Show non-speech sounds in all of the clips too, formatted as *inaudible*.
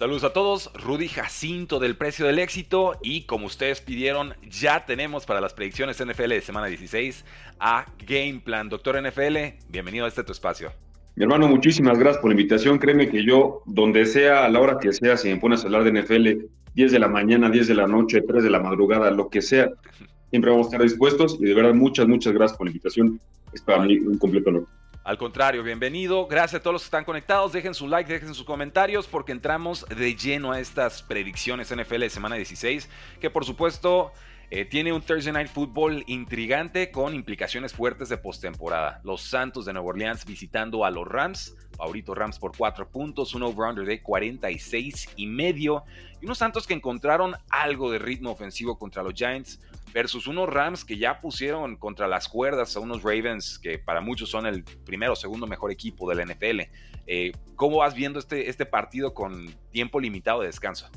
Saludos a todos, Rudy Jacinto del Precio del Éxito y como ustedes pidieron, ya tenemos para las predicciones NFL de semana 16 a Game Plan. Doctor NFL, bienvenido a este tu espacio. Mi hermano, muchísimas gracias por la invitación. Créeme que yo, donde sea, a la hora que sea, si me pones a hablar de NFL, 10 de la mañana, 10 de la noche, 3 de la madrugada, lo que sea, siempre vamos a estar dispuestos y de verdad muchas, muchas gracias por la invitación. Es para mí un completo honor. Al contrario, bienvenido. Gracias a todos los que están conectados. Dejen su like, dejen sus comentarios porque entramos de lleno a estas predicciones NFL de semana 16, que por supuesto eh, tiene un Thursday Night Football intrigante con implicaciones fuertes de postemporada. Los Santos de Nueva Orleans visitando a los Rams. Favorito Rams por 4 puntos, un over-under de 46 y medio. Y unos Santos que encontraron algo de ritmo ofensivo contra los Giants versus unos Rams que ya pusieron contra las cuerdas a unos Ravens que para muchos son el primero o segundo mejor equipo de la NFL. Eh, ¿Cómo vas viendo este, este partido con tiempo limitado de descanso?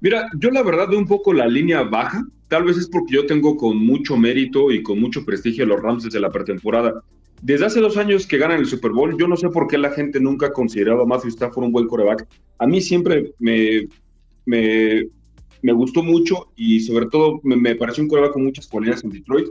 Mira, yo la verdad veo un poco la línea baja. Tal vez es porque yo tengo con mucho mérito y con mucho prestigio a los Rams desde la pretemporada. Desde hace dos años que ganan el Super Bowl, yo no sé por qué la gente nunca consideraba a Matthew Stafford un buen coreback. A mí siempre me, me, me gustó mucho y sobre todo me, pareció un coreback con muchas cualidades en Detroit,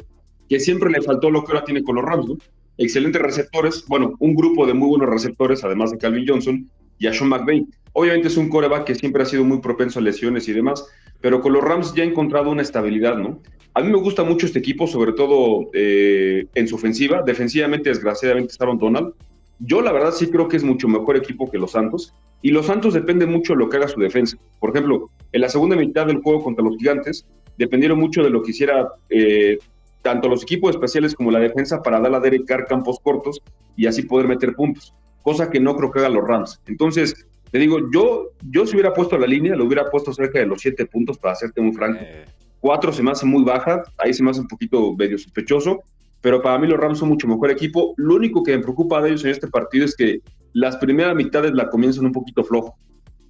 que siempre le faltó lo que ahora tiene con los Rams, ¿no? Excelentes receptores, bueno, un grupo de muy buenos receptores, además de Calvin Johnson y a Sean McVay. Obviamente es un coreback que siempre ha sido muy propenso a lesiones y demás, pero con los Rams ya ha encontrado una estabilidad, ¿no? A mí me gusta mucho este equipo, sobre todo eh, en su ofensiva. Defensivamente, desgraciadamente, está Donald. Yo la verdad sí creo que es mucho mejor equipo que los Santos. Y los Santos depende mucho de lo que haga su defensa. Por ejemplo, en la segunda mitad del juego contra los Gigantes, dependieron mucho de lo que hiciera eh, tanto los equipos especiales como la defensa para dar a Derek Carr campos cortos y así poder meter puntos, cosa que no creo que hagan los Rams. Entonces, te digo, yo, yo si hubiera puesto la línea, lo hubiera puesto cerca de los siete puntos, para hacerte muy franco. Eh. Cuatro se me hace muy baja, ahí se me hace un poquito medio sospechoso, pero para mí los Rams son mucho mejor equipo. Lo único que me preocupa de ellos en este partido es que las primeras mitades la comienzan un poquito flojo,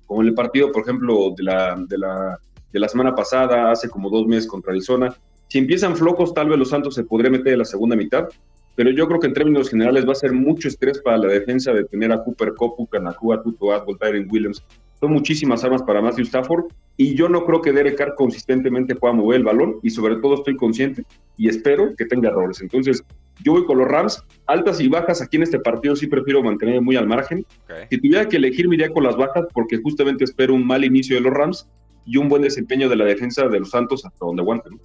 como en el partido, por ejemplo, de la, de la, de la semana pasada, hace como dos meses contra Arizona. Si empiezan flojos, tal vez los Santos se podría meter en la segunda mitad, pero yo creo que en términos generales va a ser mucho estrés para la defensa de tener a Cooper Cup, Kanakua, Tuto Atwell, Tyron Williams. Son muchísimas armas para Matthew Stafford y yo no creo que Derek Carr consistentemente pueda mover el balón y sobre todo estoy consciente y espero que tenga errores. Entonces, yo voy con los Rams, altas y bajas. Aquí en este partido sí prefiero mantenerme muy al margen. Si tuviera que elegir, me iría con las bajas porque justamente espero un mal inicio de los Rams y un buen desempeño de la defensa de los Santos hasta donde aguanten.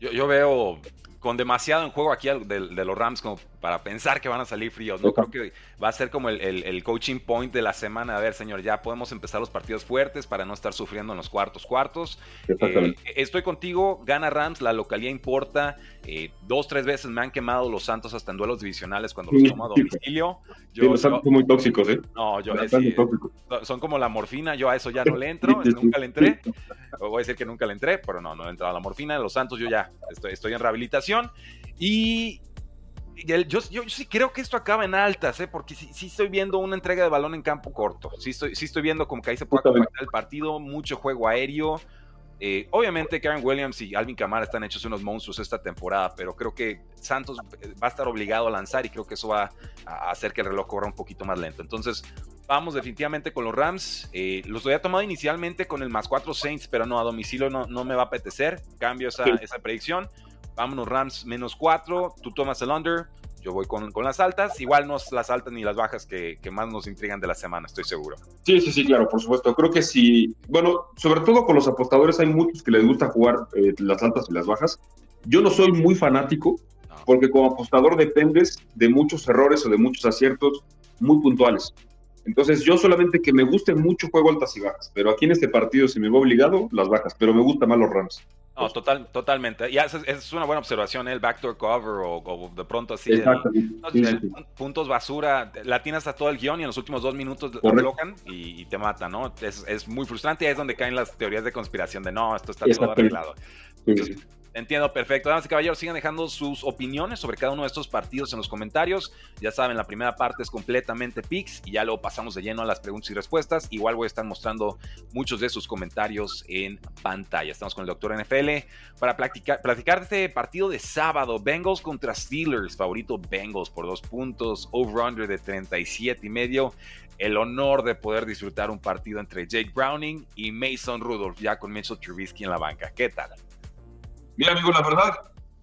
Yo, yo, veo con demasiado en juego aquí de, los Rams como para pensar que van a salir fríos. No creo que va a ser como el, coaching point de la semana. A ver, señor, ya podemos empezar los partidos fuertes para no estar sufriendo en los cuartos cuartos. Eh, estoy contigo, gana Rams, la localidad importa. Eh, dos, tres veces me han quemado los Santos hasta en duelos divisionales cuando los tomo a domicilio. Yo, son muy tóxicos, ¿eh? No, yo son como la morfina, yo a eso ya no le *laughs* entro, nunca le entré. Voy a decir que nunca le entré, pero no, no he entrado a la morfina. Los Santos yo ya estoy, estoy en rehabilitación. Y yo, sí creo que esto acaba en altas, ¿eh? porque sí, estoy viendo una entrega de balón en campo corto. Sí estoy, sí estoy viendo como que ahí se puede compactar el partido, mucho juego aéreo. Eh, obviamente Karen Williams y Alvin Kamara están hechos unos monstruos esta temporada, pero creo que Santos eh, va a estar obligado a lanzar y creo que eso va a hacer que el reloj corra un poquito más lento. Entonces, vamos definitivamente con los Rams. Eh, los había tomado inicialmente con el más 4 Saints, pero no, a domicilio no, no me va a apetecer. Cambio esa, esa predicción. Vámonos Rams menos 4, tú tomas el under, yo voy con, con, las altas, igual no las altas ni las bajas que, que, más nos intrigan de la semana, estoy seguro. Sí, sí, sí, claro, por supuesto. Creo que sí, bueno, sobre todo con los apostadores hay muchos que les gusta jugar eh, las altas y las bajas. Yo no soy muy fanático, porque como apostador dependes de muchos errores o de muchos aciertos muy puntuales. Entonces yo solamente que me guste mucho juego altas y bajas, pero aquí en este partido si me va obligado, las bajas, pero me gusta más los Rams. No, total, totalmente. Y esa es una buena observación, ¿eh? el backdoor cover o, de pronto así. puntos basura, la tienes hasta todo el guion y en los últimos dos minutos lo bloquean y, te matan, ¿no? Es, es, muy frustrante y ahí es donde caen las teorías de conspiración de no, esto está todo arreglado. Entiendo, perfecto. Damas y caballeros, sigan dejando sus opiniones sobre cada uno de estos partidos en los comentarios. Ya saben, la primera parte es completamente picks y ya luego pasamos de lleno a las preguntas y respuestas. Igual voy a estar mostrando muchos de sus comentarios en pantalla. Estamos con el doctor NFL para platicar, platicar de este partido de sábado. Bengals contra Steelers. Favorito Bengals por dos puntos. Over-under de 37 y medio. El honor de poder disfrutar un partido entre Jake Browning y Mason Rudolph, ya con Mitchell Trubisky en la banca. ¿Qué tal? Mira, amigo, la verdad,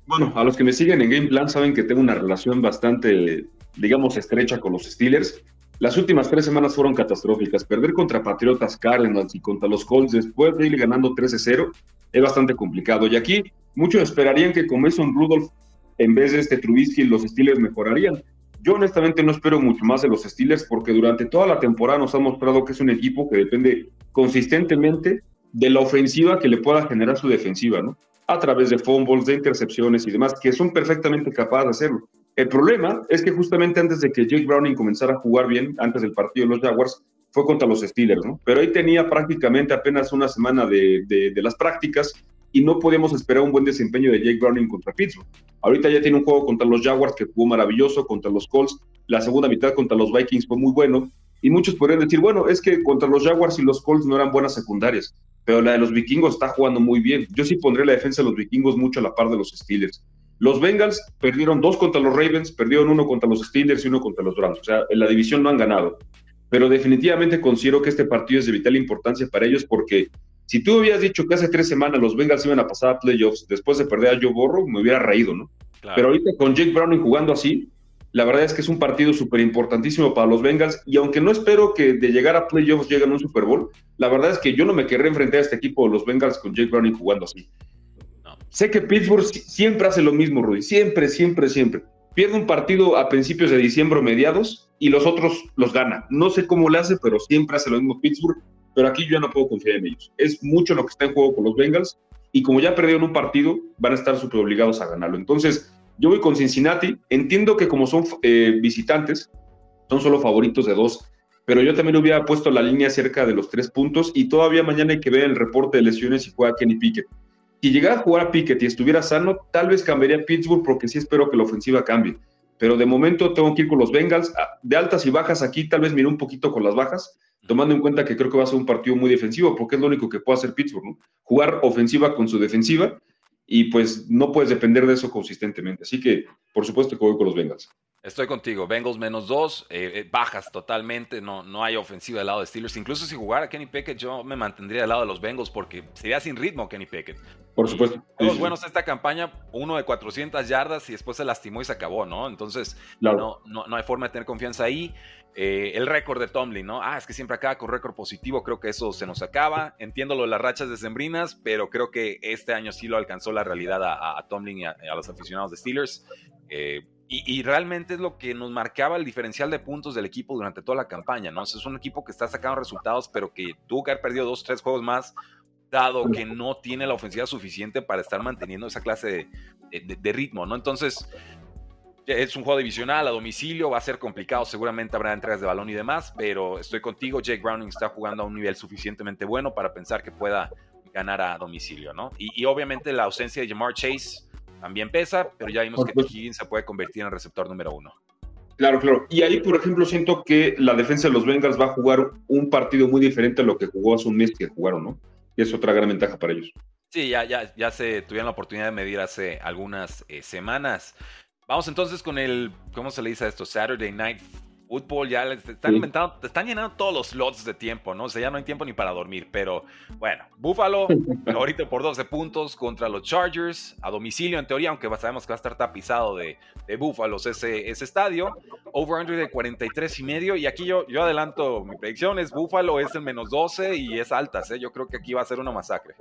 bueno, a los que me siguen en Game Plan saben que tengo una relación bastante, digamos, estrecha con los Steelers. Las últimas tres semanas fueron catastróficas. Perder contra Patriotas, Cardinals y contra los Colts después de ir ganando 13-0 es bastante complicado. Y aquí muchos esperarían que con Mason Rudolph, en vez de este Trubisky, los Steelers mejorarían. Yo honestamente no espero mucho más de los Steelers porque durante toda la temporada nos ha mostrado que es un equipo que depende consistentemente de la ofensiva que le pueda generar su defensiva, ¿no? A través de fumbles, de intercepciones y demás, que son perfectamente capaces de hacerlo. El problema es que justamente antes de que Jake Browning comenzara a jugar bien, antes del partido de los Jaguars, fue contra los Steelers, ¿no? Pero ahí tenía prácticamente apenas una semana de, de, las prácticas y no podíamos esperar un buen desempeño de Jake Browning contra Pittsburgh. Ahorita ya tiene un juego contra los Jaguars que jugó maravilloso, contra los Colts, la segunda mitad contra los Vikings fue muy bueno, y muchos podrían decir, bueno, es que contra los Jaguars y los Colts no eran buenas secundarias pero la de los vikingos está jugando muy bien. Yo sí pondré la defensa de los vikingos mucho a la par de los Steelers. Los Bengals perdieron dos contra los Ravens, perdieron uno contra los Steelers y uno contra los Browns. O sea, en la división no han ganado. Pero definitivamente considero que este partido es de vital importancia para ellos porque si tú habías dicho que hace tres semanas los Bengals iban a pasar a playoffs después de perder a Joe Burrow, me hubiera reído, ¿no? Pero ahorita con Jake Browning jugando así, la verdad es que es un partido súper importantísimo para los Bengals y aunque no espero que de llegar a playoffs lleguen a un Super Bowl, la verdad es que yo no me querré enfrentar a este equipo de los Bengals con Jake Browning jugando así. Sé que Pittsburgh siempre hace lo mismo, Rudy, siempre, siempre, siempre. Pierde un partido a principios de diciembre o mediados y los otros los gana. No sé cómo lo hace, pero siempre hace lo mismo Pittsburgh, pero aquí yo ya no puedo confiar en ellos. Es mucho lo que está en juego con los Bengals y como ya perdieron un partido, van a estar súper obligados a ganarlo. Entonces, yo voy con Cincinnati. Entiendo que como son eh, visitantes, son solo favoritos de dos, pero yo también hubiera puesto la línea cerca de los tres puntos y todavía mañana hay que ver el reporte de lesiones y juega Kenny Pickett. Si llegara a jugar a Pickett y estuviera sano, tal vez cambiaría a Pittsburgh porque sí espero que la ofensiva cambie. Pero de momento tengo que ir con los Bengals. Ah, de altas y bajas aquí, tal vez mire un poquito con las bajas, tomando en cuenta que creo que va a ser un partido muy defensivo, porque es lo único que puede hacer Pittsburgh. Jugar ofensiva con su defensiva y pues no puedes depender de eso consistentemente. Así que, por supuesto que voy con los Bengals. Estoy contigo. Bengals menos dos, eh, eh, bajas totalmente, no, no hay ofensiva del lado de Steelers. Incluso si jugara Kenny Pickett, yo me mantendría del lado de los Bengals porque sería sin ritmo Kenny Pickett. Por supuesto. Los buenos esta campaña, uno de 400 yardas y después se lastimó y se acabó, ¿no? Entonces, no, no, no hay forma de tener confianza ahí. Eh, el récord de Tomlin, ¿no? Ah, es que siempre acaba con récord positivo, creo que eso se nos acaba. Entiendo lo de las rachas de Sembrinas, pero creo que este año sí lo alcanzó la realidad a, Tomlin y a, los aficionados de Steelers. Eh, y, realmente es lo que nos marcaba el diferencial de puntos del equipo durante toda la campaña, ¿no? es un equipo que está sacando resultados, pero que tuvo que haber perdido dos, tres juegos más, dado que no tiene la ofensiva suficiente para estar manteniendo esa clase de, ritmo, ¿no? Entonces, es un juego divisional a domicilio, va a ser complicado, seguramente habrá entregas de balón y demás, pero estoy contigo, Jake Browning está jugando a un nivel suficientemente bueno para pensar que pueda ganar a domicilio, ¿no? Y, obviamente la ausencia de Jamar Chase también pesa, pero ya vimos que Higgins se puede convertir en el receptor número uno. Claro, claro. Y ahí, por ejemplo, siento que la defensa de los Bengals va a jugar un partido muy diferente a lo que jugó hace un mes que jugaron, ¿no? Y es otra gran ventaja para ellos. Sí, ya, ya, ya se tuvieron la oportunidad de medir hace algunas eh, semanas. Vamos entonces con el, ¿cómo se le dice a esto? Saturday Night Football. Ya están inventando, te están llenando todos los slots de tiempo, ¿no? O sea, ya no hay tiempo ni para dormir. Pero bueno, Buffalo, *laughs* ahorita por 12 puntos contra los Chargers, a domicilio en teoría, aunque sabemos que va a estar tapizado de, de Búfalos ese, ese estadio. Over-under de 43 y medio. Y aquí yo, yo adelanto mi predicción: es Buffalo, es el menos 12 y es altas, ¿eh? Yo creo que aquí va a ser una masacre.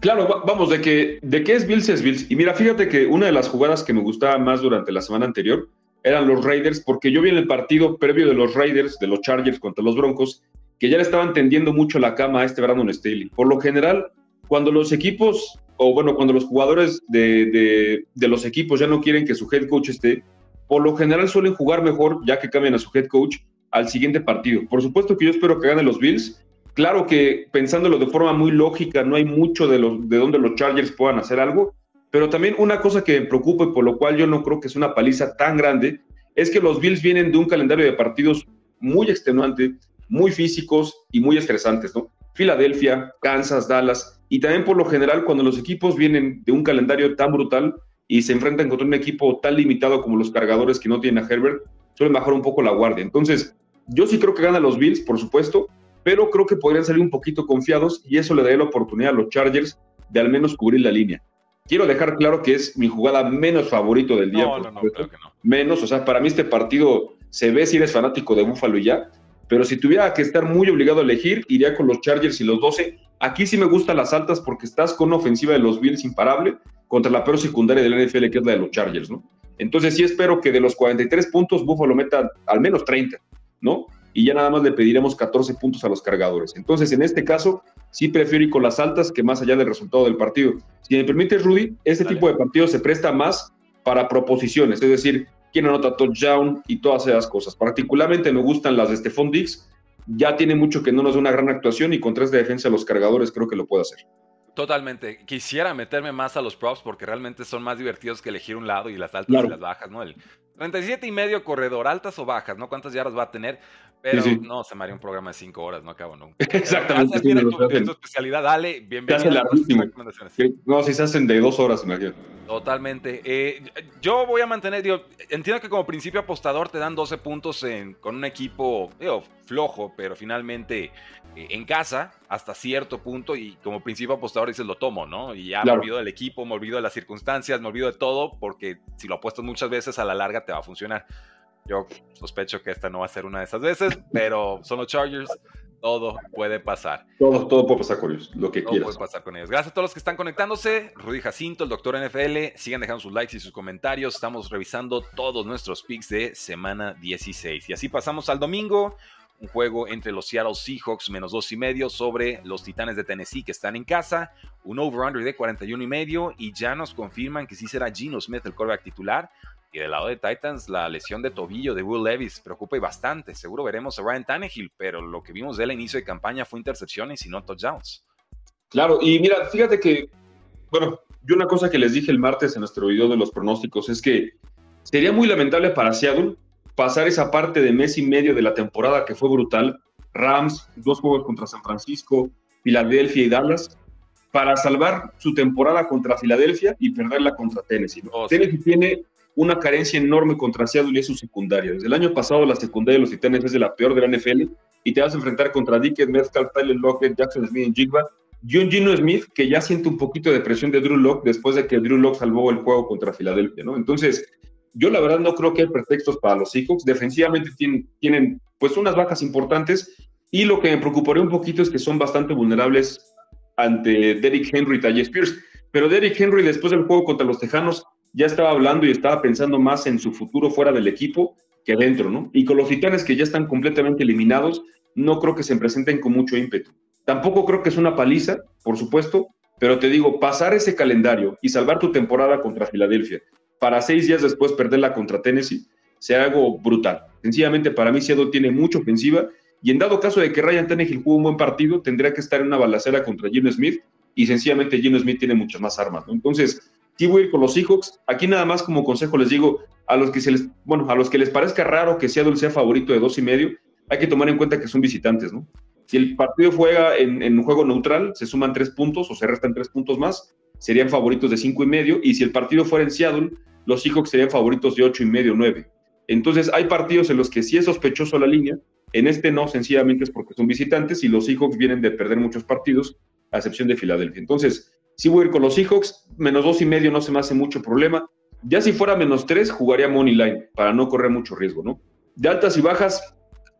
Claro, vamos, de que, de que es Bills es Bills. Y mira, fíjate que una de las jugadas que me gustaba más durante la semana anterior eran los Raiders, porque yo vi en el partido previo de los Raiders, de los Chargers contra los Broncos, que ya le estaban tendiendo mucho la cama a este Brandon Staley. Por lo general, cuando los equipos o bueno, cuando los jugadores de, de, los equipos ya no quieren que su head coach esté, por lo general suelen jugar mejor ya que cambian a su head coach al siguiente partido. Por supuesto que yo espero que ganen los Bills. Claro que pensándolo de forma muy lógica, no hay mucho de, los, de donde los Chargers puedan hacer algo, pero también una cosa que me preocupa y por lo cual yo no creo que es una paliza tan grande, es que los Bills vienen de un calendario de partidos muy extenuante, muy físicos y muy estresantes, ¿no? Filadelfia, Kansas, Dallas, y también por lo general cuando los equipos vienen de un calendario tan brutal y se enfrentan contra un equipo tan limitado como los cargadores que no tienen a Herbert, suelen bajar un poco la guardia. Entonces, yo sí creo que ganan los Bills, por supuesto, pero creo que podrían salir un poquito confiados y eso le daría la oportunidad a los Chargers de al menos cubrir la línea. Quiero dejar claro que es mi jugada menos favorito del día. No, no, no, creo que no. Menos, o sea, para mí este partido se ve si eres fanático de Buffalo y ya, pero si tuviera que estar muy obligado a elegir, iría con los Chargers y los 12. Aquí sí me gustan las altas porque estás con una ofensiva de los Bills imparable contra la peor secundaria del NFL, que es la de los Chargers, ¿no? Entonces sí espero que de los 43 puntos Buffalo meta al menos 30, ¿no? Y ya nada más le pediremos 14 puntos a los cargadores. Entonces, en este caso, sí prefiero ir con las altas que más allá del resultado del partido. Si me permites, Rudy, este tipo de partidos se presta más para proposiciones, es decir, quién anota touchdown y todas esas cosas. Particularmente me gustan las de Stephon Diggs. Ya tiene mucho que no nos da una gran actuación y con tres de defensa los cargadores creo que lo puede hacer. Totalmente. Quisiera meterme más a los props porque realmente son más divertidos que elegir un lado y las altas y las bajas, ¿no? El 37 y medio corredor, altas o bajas, ¿no? ¿Cuántas yardas va a tener? Pero no, se me haría un programa de cinco horas, no acabo nunca. *laughs* Exactamente. Si tu, tu, especialidad, dale, bienvenido. No, si se hacen de dos horas, imagínate. Totalmente. Eh, yo voy a mantener, digo, entiendo que como principio apostador te dan 12 puntos en, con un equipo digo, flojo, pero finalmente eh, en casa hasta cierto punto y como principio apostador dices lo tomo, ¿no? Y ya me olvido del equipo, me olvido de las circunstancias, me olvido de todo porque si lo apuestas muchas veces a la larga te va a funcionar. Yo sospecho que esta no va a ser una de esas veces, pero son los Chargers. Todo puede pasar. Todo, todo puede pasar con ellos, lo que todo puede pasar con ellos. Gracias a todos los que están conectándose. Rudy Jacinto, el doctor NFL. Sigan dejando sus likes y sus comentarios. Estamos revisando todos nuestros picks de semana 16. Y así pasamos al domingo. Un juego entre los Seattle Seahawks menos dos y medio sobre los Titanes de Tennessee que están en casa. Un over-under de 41 y medio. Y ya nos confirman que sí será Gino Smith el quarterback titular. Y del lado de Titans, la lesión de tobillo de Will Levis preocupa y bastante. Seguro veremos a Ryan Tannehill, pero lo que vimos de él a inicio de campaña fue intercepciones y no touchdowns. Claro, y mira, fíjate que, bueno, yo una cosa que les dije el martes en nuestro video de los pronósticos es que sería muy lamentable para Seattle pasar esa parte de mes y medio de la temporada que fue brutal. Rams, dos juegos contra San Francisco, Filadelfia y Dallas, para salvar su temporada contra Filadelfia y perderla contra Tennessee. Oh, Tennessee tiene una carencia enorme contra Seattle y es su secundaria. Desde el año pasado la secundaria de los Titanes es de la peor de la NFL y te vas a enfrentar contra Dickens, Metcalf, Tyler Lockett, Jackson Smith y Jigba. John Gino Smith, que ya siente un poquito de presión de Drew Lock después de que Drew Lock salvó el juego contra Filadelfia, ¿no? Entonces, yo la verdad no creo que hay pretextos para los Seahawks. Defensivamente tienen, tienen pues unas bajas importantes y lo que me preocuparía un poquito es que son bastante vulnerables ante Derrick Henry y Talle Spears. Pero Derrick Henry después del juego contra los Tejanos ya estaba hablando y estaba pensando más en su futuro fuera del equipo que dentro, ¿no? Y con los titanes que ya están completamente eliminados, no creo que se presenten con mucho ímpetu. Tampoco creo que es una paliza, por supuesto, pero te digo, pasar ese calendario y salvar tu temporada contra Filadelfia para seis días después perderla contra Tennessee, sea algo brutal. Sencillamente para mí Seattle tiene mucha ofensiva y en dado caso de que Ryan Tannehill juegue un buen partido, tendría que estar en una balacera contra Gino Smith y sencillamente Gino Smith tiene muchas más armas, ¿no? Entonces, sí voy a ir con los Seahawks. Aquí nada más como consejo les digo, a los que se les, bueno, a los que les parezca raro que Seattle sea favorito de dos y medio, hay que tomar en cuenta que son visitantes, ¿no? Si el partido juega en, un juego neutral, se suman tres puntos o se restan tres puntos más, serían favoritos de cinco y medio, y si el partido fuera en Seattle, los Seahawks serían favoritos de ocho y medio, nueve. Entonces, hay partidos en los que sí es sospechoso la línea, en este no, sencillamente es porque son visitantes y los Seahawks vienen de perder muchos partidos, a excepción de Filadelfia. Entonces, si voy a ir con los Seahawks, menos dos y medio no se me hace mucho problema. Ya si fuera menos tres, jugaría Money Line para no correr mucho riesgo, ¿no? De altas y bajas,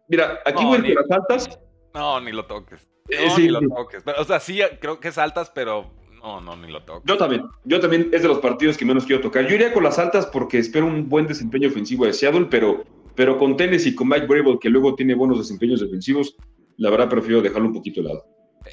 mira, aquí voy a ir con las altas. No, ni lo toques. Eh, no, ni lo toques. o sea, sí, creo que es altas, pero no, no, ni lo toques. Yo también, yo también es de los partidos que menos quiero tocar. Yo iría con las altas porque espero un buen desempeño ofensivo de Seattle, pero, pero con Tennessee y con Mike Brable, que luego tiene buenos desempeños defensivos, la verdad prefiero dejarlo un poquito de lado.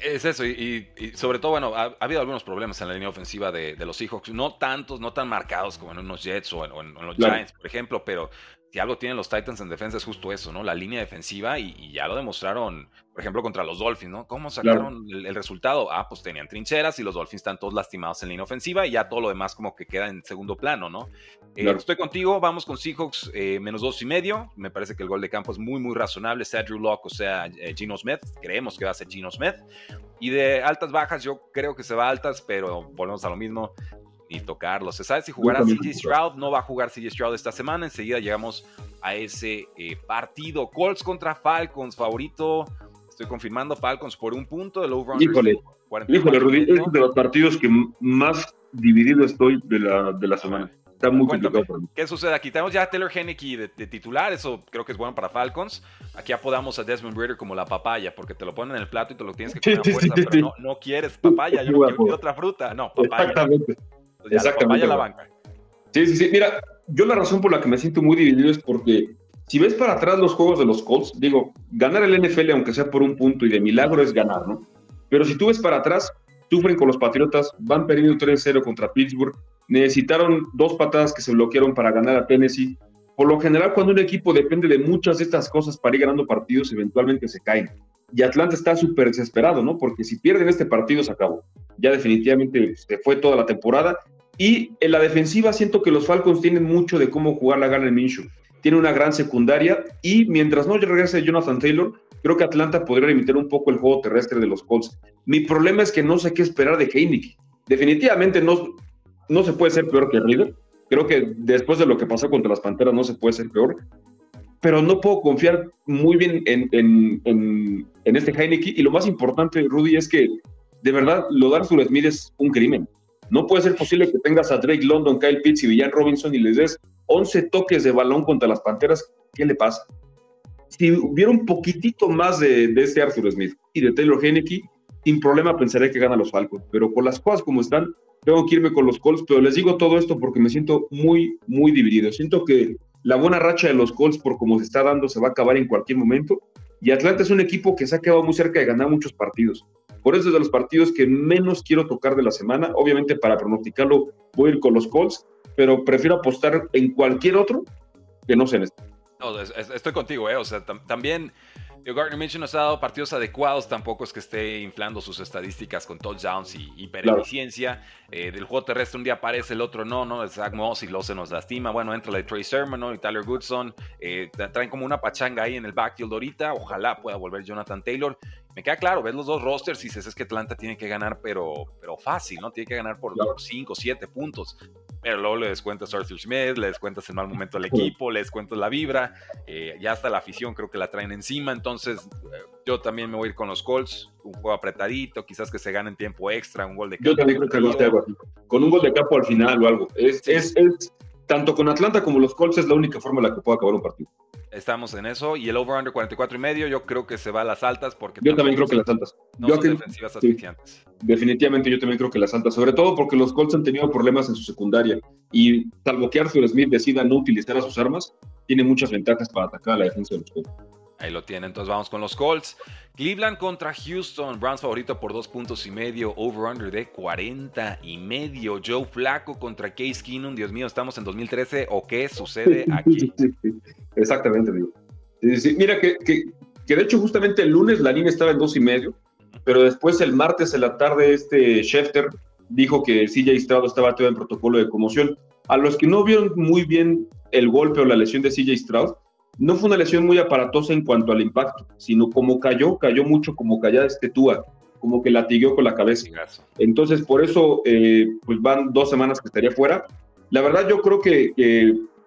Es eso, y, sobre todo, bueno, ha, habido algunos problemas en la línea ofensiva de, los Seahawks, no tantos, no tan marcados como en unos Jets o en, los Giants, por ejemplo, pero si algo tienen los Titans en defensa es justo eso, ¿no? La línea defensiva y, ya lo demostraron, por ejemplo, contra los Dolphins, ¿no? ¿Cómo sacaron el, resultado? Ah, pues tenían trincheras y los Dolphins están todos lastimados en línea ofensiva y ya todo lo demás como que queda en segundo plano, ¿no? Eh, estoy contigo, vamos con Seahawks eh, menos dos y medio. Me parece que el gol de campo es muy, muy razonable, sea Drew Locke o sea eh, Gino Smith. Creemos que va a ser Gino Smith. Y de altas bajas, yo creo que se va a altas, pero volvemos a lo mismo ni tocarlo. ¿Se sabe si jugará CJ Stroud? No va a jugar CJ Stroud esta semana. Enseguida llegamos a ese eh, partido. Colts contra Falcons, favorito. Estoy confirmando Falcons por un punto. El over Híjole, híjole, Rudy, es de los partidos que más dividido estoy de la, de la semana. Está muy complicado para mí. ¿Qué sucede aquí? Tenemos ya a Taylor Henneke de, titular, eso creo que es bueno para Falcons. Aquí apodamos a Desmond Ritter como la papaya, porque te lo ponen en el plato y te lo tienes que comer a fuerza, pero no, no, quieres papaya, yo quiero otra fruta. No, papaya. Exactamente. Exactamente. La banca. Sí, sí, sí. Mira, yo la razón por la que me siento muy dividido es porque si ves para atrás los juegos de los Colts, digo, ganar el NFL, aunque sea por un punto y de milagro, es ganar, ¿no? Pero si tú ves para atrás, sufren con los Patriotas, van perdiendo 3-0 contra Pittsburgh, necesitaron dos patadas que se bloquearon para ganar a Tennessee. Por lo general, cuando un equipo depende de muchas de estas cosas para ir ganando partidos, eventualmente se caen. Y Atlanta está súper desesperado, ¿no? Porque si pierden este partido, se acabó. Ya definitivamente se fue toda la temporada y en la defensiva siento que los Falcons tienen mucho de cómo jugar la gana en Minshew. Tiene una gran secundaria y mientras no regrese Jonathan Taylor, creo que Atlanta podría limitar un poco el juego terrestre de los Colts. Mi problema es que no sé qué esperar de Heineken. Definitivamente no, no se puede ser peor que River. Creo que después de lo que pasó contra las Panteras no se puede ser peor. Pero no puedo confiar muy bien en, en, en, este Heineken. Y lo más importante, Rudy, es que de verdad lo de Arthur Smith es un crimen. No puede ser posible que tengas a Drake London, Kyle Pitts y Villan Robinson y les des 11 toques de balón contra las Panteras. ¿Qué le pasa? Si hubiera un poquitito más de, de este Arthur Smith y de Taylor Henneke, sin problema pensaría que gana los Falcons. Pero por las cosas como están, tengo que irme con los Colts. Pero les digo todo esto porque me siento muy, muy dividido. Siento que la buena racha de los Colts, por como se está dando, se va a acabar en cualquier momento. Y Atlanta es un equipo que se ha quedado muy cerca de ganar muchos partidos. Por eso es de los partidos que menos quiero tocar de la semana. Obviamente, para pronosticarlo, voy a ir con los Colts, pero prefiero apostar en cualquier otro que no sea en este. No, estoy contigo, ¿eh? O sea, también Gardner Minshew nos ha dado partidos adecuados, tampoco es que esté inflando sus estadísticas con touchdowns y hipereficiencia. Eh, del juego terrestre un día aparece, el otro no, ¿no? Zach Moss y lo se nos lastima. Bueno, entra la de Trey Sermon ¿no? y Tyler Goodson. Eh, traen como una pachanga ahí en el backfield ahorita. Ojalá pueda volver Jonathan Taylor. Me queda claro, ves los dos rosters y dices es que Atlanta tiene que ganar, pero, pero fácil, ¿no? Tiene que ganar por 5, 7 puntos pero luego le descuentas a Arthur Smith, le descuentas el mal momento al equipo, le descuentas la vibra, eh, ya hasta la afición creo que la traen encima, entonces eh, yo también me voy a ir con los Colts, un juego apretadito, quizás que se gane en tiempo extra, un gol de campo. Yo también creo que lo algo así, con un gol de campo al final o algo. Es, es, es, tanto con Atlanta como los Colts es la única forma en la que puedo acabar un partido. Estamos en eso. Y el over-under 44 y medio, yo creo que se va a las altas porque. Yo también creo que las altas. No son defensivas asfixiantes. definitivamente yo también creo que las altas. Sobre todo porque los Colts han tenido problemas en su secundaria. Y salvo que Arthur Smith decida no utilizar a sus armas, tiene muchas ventajas para atacar a la defensa de los Colts. Ahí lo tiene. Entonces vamos con los Colts. Cleveland contra Houston. Browns favorito por dos puntos y medio. Over-under de 40 y medio. Joe Flaco contra Case Keenum. Dios mío, ¿estamos en 2013 o qué sucede aquí? *laughs* Exactamente, digo. Mira, que, que, de hecho justamente el lunes la línea estaba en dos y medio, pero después el martes en la tarde este Schefter dijo que CJ Stroud estaba todo en protocolo de conmoción. A los que no vieron muy bien el golpe o la lesión de CJ Stroud, no fue una lesión muy aparatosa en cuanto al impacto, sino como cayó, cayó mucho como callada este Tua, como que latigueó con la cabeza. Entonces, por eso, eh, pues van dos semanas que estaría fuera. La verdad, yo creo que,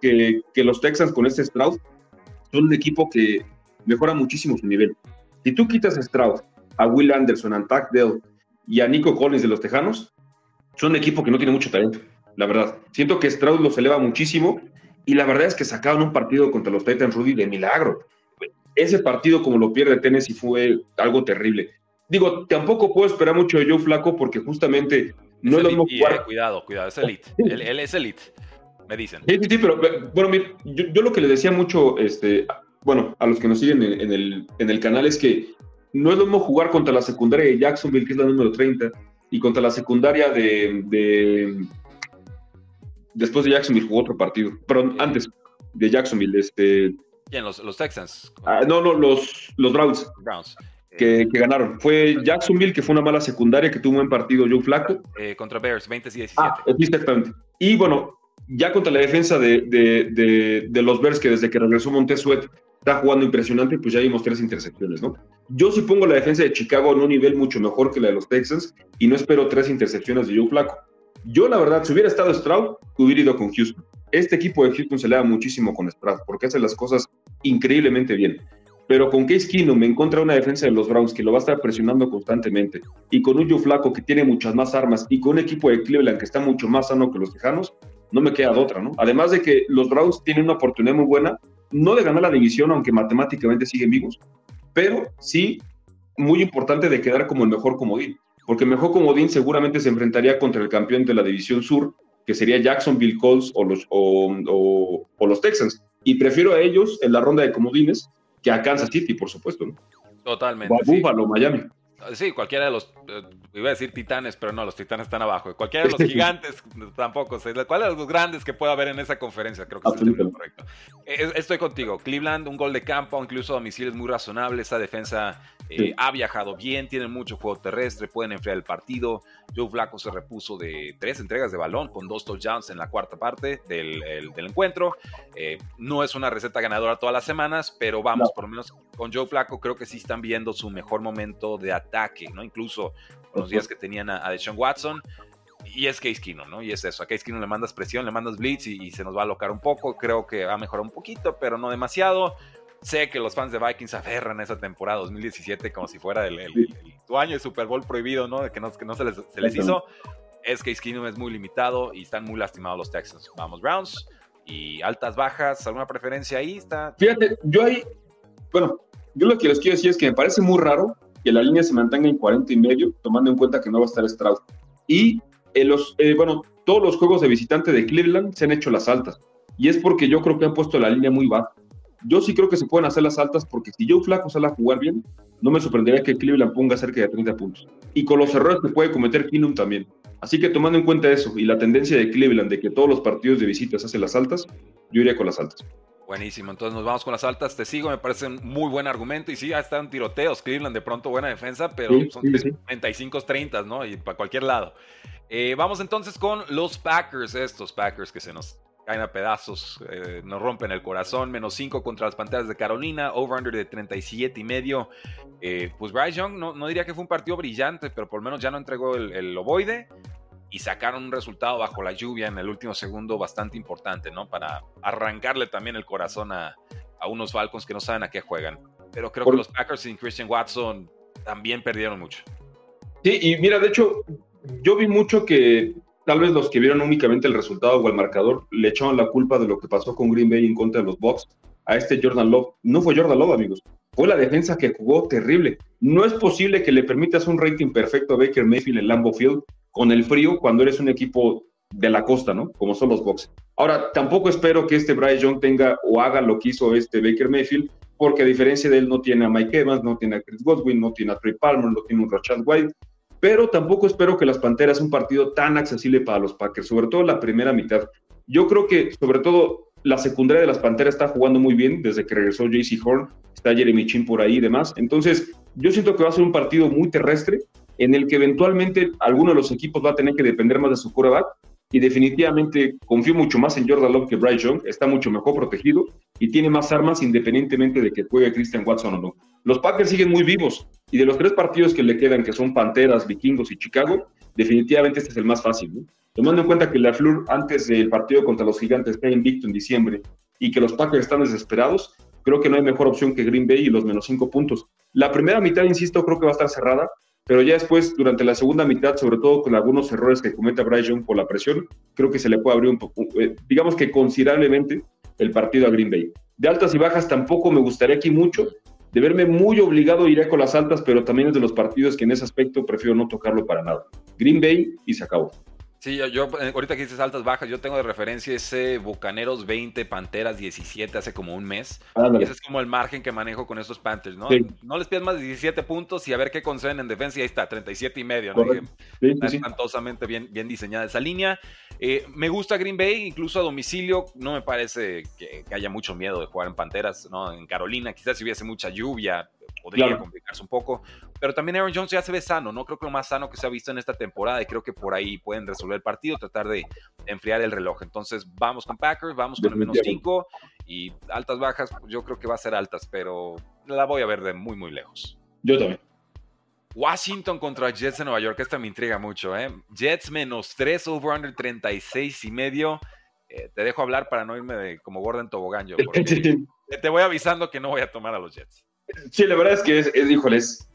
que, los Texans con este Stroud son un equipo que mejora muchísimo su nivel. Si tú quitas a Stroud, a Will Anderson, a Tack Dell y a Nico Collins de los Tejanos, son un equipo que no tiene mucho talento, la verdad. Siento que Stroud los eleva muchísimo y la verdad es que sacaron un partido contra los Titans Rudy de milagro. Ese partido, como lo pierde Tennessee, fue algo terrible. Digo, tampoco puedo esperar mucho de Joe Flaco porque justamente no es lo mismo jugar. cuidado, cuidado, es elite. *laughs* él, es elite, me dicen. Sí, sí, pero bueno, yo, lo que le decía mucho, este, bueno, a los que nos siguen en, el, en el canal es que no es lo mismo jugar contra la secundaria de Jacksonville, que es la número 30, y contra la secundaria de, después de Jacksonville jugó otro partido, pero antes de Jacksonville, este... ¿Quién? Los, los Texans. Ah, no, no, los, los Browns. Browns. Que, ganaron. Fue Jacksonville, que fue una mala secundaria, que tuvo un buen partido Joe Flaco. Eh, contra Bears, 20 y 17. Ah, exactamente. Y bueno, ya contra la defensa de, de, de, los Bears, que desde que regresó Montesuet está jugando impresionante, pues ya vimos tres intercepciones, ¿no? Yo sí pongo la defensa de Chicago en un nivel mucho mejor que la de los Texans y no espero tres intercepciones de Joe Flaco. Yo, la verdad, si hubiera estado Stroud, hubiera ido con Houston. Este equipo de Houston se le da muchísimo con Stroud porque hace las cosas increíblemente bien. Pero con Case Keenum me encuentra una defensa de los Browns que lo va a estar presionando constantemente y con un Flaco que tiene muchas más armas y con un equipo de Cleveland que está mucho más sano que los Tejanos, no me queda de otra, ¿no? Además de que los Browns tienen una oportunidad muy buena, no de ganar la división, aunque matemáticamente siguen vivos, pero sí muy importante de quedar como el mejor comodín, porque mejor comodín seguramente se enfrentaría contra el campeón de la división sur, que sería Jacksonville Colts o los, o, los Texans. Y prefiero a ellos en la ronda de comodines que a Kansas City, por supuesto. ¿no? Totalmente. O a Buffalo, Miami. Sí, cualquiera de los, eh, iba a decir titanes, pero no, los titanes están abajo. Cualquiera de los *laughs* gigantes tampoco. ¿Cuál de los grandes que pueda haber en esa conferencia? Creo que es el correcto. Eh, estoy contigo. Cleveland, un gol de campo, incluso domicilio es muy razonable. Esa defensa eh, ha viajado bien, tienen mucho juego terrestre, pueden enfriar el partido. Joe Flaco se repuso de tres entregas de balón con dos touchdowns en la cuarta parte del, encuentro. no es una receta ganadora todas las semanas, pero vamos, por lo menos con Joe Flaco creo que sí están viendo su mejor momento de ataque ¿no? Incluso con los días que tenían a, Deshaun Watson. Y es Case Keenum, ¿no? Y es eso. A Case Keenum le mandas presión, le mandas blitz y, se nos va a alocar un poco. Creo que va a mejorar un poquito, pero no demasiado. Sé que los fans de Vikings aferran esa temporada 2017 como si fuera el, tu año de Super Bowl prohibido, ¿no? Que no, que no se, les, se les hizo. Es que Case Keenum es muy limitado y están muy lastimados los Texans. Vamos, Browns. Y altas, bajas, ¿alguna preferencia ahí? Está... Fíjate, yo ahí, bueno, yo lo que les quiero decir es que me parece muy raro que la línea se mantenga en 40 y medio, tomando en cuenta que no va a estar Strauss. Y en los, eh, bueno, todos los juegos de visitante de Cleveland se han hecho las altas. Y es porque yo creo que han puesto la línea muy baja. Yo sí creo que se pueden hacer las altas porque si Joe Flaco sale a jugar bien, no me sorprendería que Cleveland ponga cerca de 30 puntos. Y con los errores que puede cometer Keenum también. Así que tomando en cuenta eso y la tendencia de Cleveland de que todos los partidos de visitas hacen las altas, yo iría con las altas. Buenísimo, entonces nos vamos con las altas. Te sigo, me parece un muy buen argumento. Y sí, ya están tiroteos, Cleveland de pronto buena defensa, pero son 35-30, ¿no? Y para cualquier lado. Eh, vamos entonces con los Packers, estos Packers que se nos caen a pedazos, eh, nos rompen el corazón. Menos 5 contra las Panteras de Carolina, over-under de 37 y medio. Eh, pues Bryce Young no, no, diría que fue un partido brillante, pero por lo menos ya no entregó el, el ovoide y sacaron un resultado bajo la lluvia en el último segundo bastante importante, ¿no? Para arrancarle también el corazón a, unos Falcons que no saben a qué juegan. Pero creo que los Packers sin Christian Watson también perdieron mucho. Sí, y mira, de hecho, yo vi mucho que tal vez los que vieron únicamente el resultado o el marcador le echaron la culpa de lo que pasó con Green Bay en contra de los Bucks a este Jordan Love. No fue Jordan Love, amigos. Fue la defensa que jugó terrible. No es posible que le permitas un rating perfecto a Baker Mayfield en Lambeau Field con el frío cuando eres un equipo de la costa, ¿no? Como son los Bucks. Ahora, tampoco espero que este Bryce Young tenga o haga lo que hizo este Baker Mayfield, porque a diferencia de él no tiene a Mike Evans, no tiene a Chris Godwin, no tiene a Trey Palmer, no tiene un Rashad White, pero tampoco espero que las Panteras un partido tan accesible para los Packers, sobre todo la primera mitad. Yo creo que, sobre todo, la secundaria de las Panteras está jugando muy bien desde que regresó JC Horn, está Jeremy Chin por ahí y demás. Entonces, yo siento que va a ser un partido muy terrestre, en el que eventualmente alguno de los equipos va a tener que depender más de su quarterback. Y definitivamente confío mucho más en Jordan Love que Bryce Young, está mucho mejor protegido y tiene más armas independientemente de que juegue Christian Watson o no. Los Packers siguen muy vivos y de los tres partidos que le quedan, que son Panteras, Vikingos y Chicago, definitivamente este es el más fácil. Tomando en cuenta que la Flur antes del partido contra los Gigantes está invicto en diciembre y que los Packers están desesperados, creo que no hay mejor opción que Green Bay y los menos cinco puntos. La primera mitad, insisto, creo que va a estar cerrada pero ya después, durante la segunda mitad, sobre todo con algunos errores que comete Bryce Young por la presión, creo que se le puede abrir un poco, eh, digamos que considerablemente, el partido a Green Bay. De altas y bajas tampoco me gustaría aquí mucho. De verme muy obligado iré con las altas, pero también es de los partidos que en ese aspecto prefiero no tocarlo para nada. Green Bay y se acabó. Sí, yo, eh, ahorita que dices altas bajas, yo tengo de referencia ese Bucaneros 20, Panteras 17 hace como un mes. ese es como el margen que manejo con estos Panthers, ¿no? No les pidas más de 17 puntos y a ver qué conceden en defensa y ahí está, 37 y medio, ¿no? está espantosamente bien, bien diseñada esa línea. Eh, me gusta Green Bay, incluso a domicilio, no me parece que, que, haya mucho miedo de jugar en Panteras, ¿no? En Carolina, quizás si hubiese mucha lluvia, podría complicarse un poco. Pero también Aaron Jones ya se ve sano, ¿no? Creo que lo más sano que se ha visto en esta temporada y creo que por ahí pueden resolver el partido, tratar de enfriar el reloj. Entonces vamos con Packers, vamos con el menos 5 y altas bajas, yo creo que va a ser altas, pero la voy a ver de muy, muy lejos. Yo también. Washington contra Jets de Nueva York, esta me intriga mucho, ¿eh? Jets menos 3, over under 36 y medio. Eh, te dejo hablar para no irme de, como Gordon Tobogán yo. *laughs* te voy avisando que no voy a tomar a los Jets. Sí, la verdad es que es, híjoles,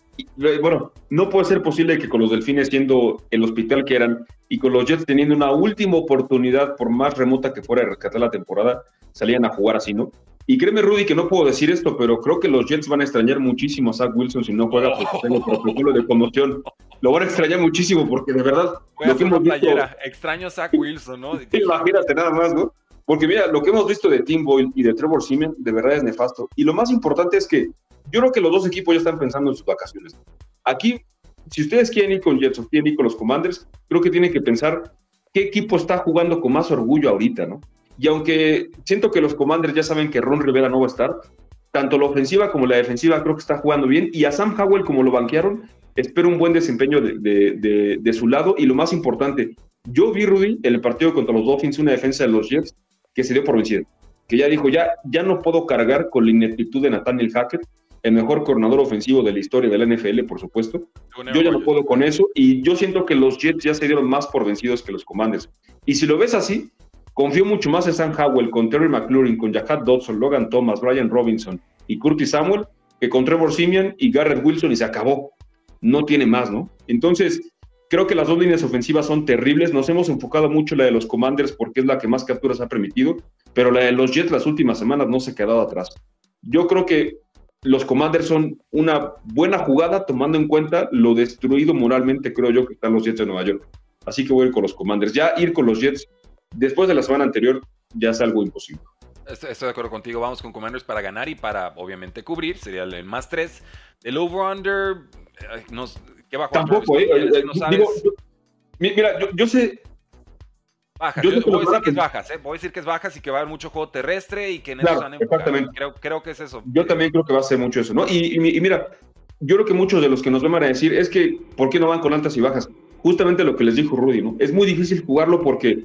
bueno, no puede ser posible que con los Delfines siendo el hospital que eran y con los Jets teniendo una última oportunidad, por más remota que fuera de rescatar la temporada, salían a jugar así, ¿no? Y créeme, Rudy, que no puedo decir esto, pero creo que los Jets van a extrañar muchimo a Zach Wilson si no juega porque tengo protocolo de conmoción. Lo van a extrañar muchísimo porque de verdad. lo que hemos visto, Extraño a Zach Wilson, ¿no? *laughs* Imagínate nada más, ¿no? Porque mira, lo que hemos visto de Tim Boyle y de Trevor Simeon de verdad es nefasto. Y lo más importante es que yo creo que los dos equipos ya están pensando en sus vacaciones. Aquí, si ustedes quieren ir con Jets o quieren ir con los Commanders, creo que tienen que pensar qué equipo está jugando con más orgullo ahorita, ¿no? Y aunque siento que los Commanders ya saben que Ron Rivera no va a estar, tanto la ofensiva como la defensiva creo que está jugando bien. Y a Sam Howell, como lo banquearon, espero un buen desempeño de, de, su lado. Y lo más importante, yo vi, Rudy, en el partido contra los Dolphins, una defensa de los Jets que se dio por vencida. Que ya dijo, ya, ya no puedo cargar con la ineptitud de Nathaniel Hackett el mejor coordinador ofensivo de la historia del NFL, por supuesto. Yo ya no puedo con eso y yo siento que los Jets ya se dieron más por vencidos que los Commanders. Y si lo ves así, confío mucho más en Sam Howell, con Terry McLaurin, con Jahat Dodson, Logan Thomas, Brian Robinson y Curtis Samuel, que con Trevor Simeon y Garrett Wilson y se acabó. No tiene más, ¿no? Entonces, creo que las dos líneas ofensivas son terribles. Nos hemos enfocado mucho en la de los Commanders porque es la que más capturas ha permitido, pero la de los Jets las últimas semanas no se ha quedado atrás. Yo creo que los Commanders son una buena jugada tomando en cuenta lo destruido moralmente, creo yo, que están los Jets de Nueva York. Así que voy a ir con los Commanders. Ya ir con los Jets después de la semana anterior ya es algo imposible. Estoy, de acuerdo contigo. Vamos con Commanders para ganar y para, obviamente, cubrir. Sería el más tres. El over-under, ¿qué va a jugar? Tampoco, eh, eh, mira, yo, yo sé, Bajas, yo, voy a decir que es bajas, ¿eh? voy a decir que es bajas y que va a haber mucho juego terrestre y que en eso exactamente. Creo, creo, que es eso. Yo también creo que va a ser mucho eso, ¿no? Y, mira, yo creo que muchos de los que nos van a decir es que, ¿por qué no van con altas y bajas? Justamente lo que les dijo Rudy, ¿no? Es muy difícil jugarlo porque,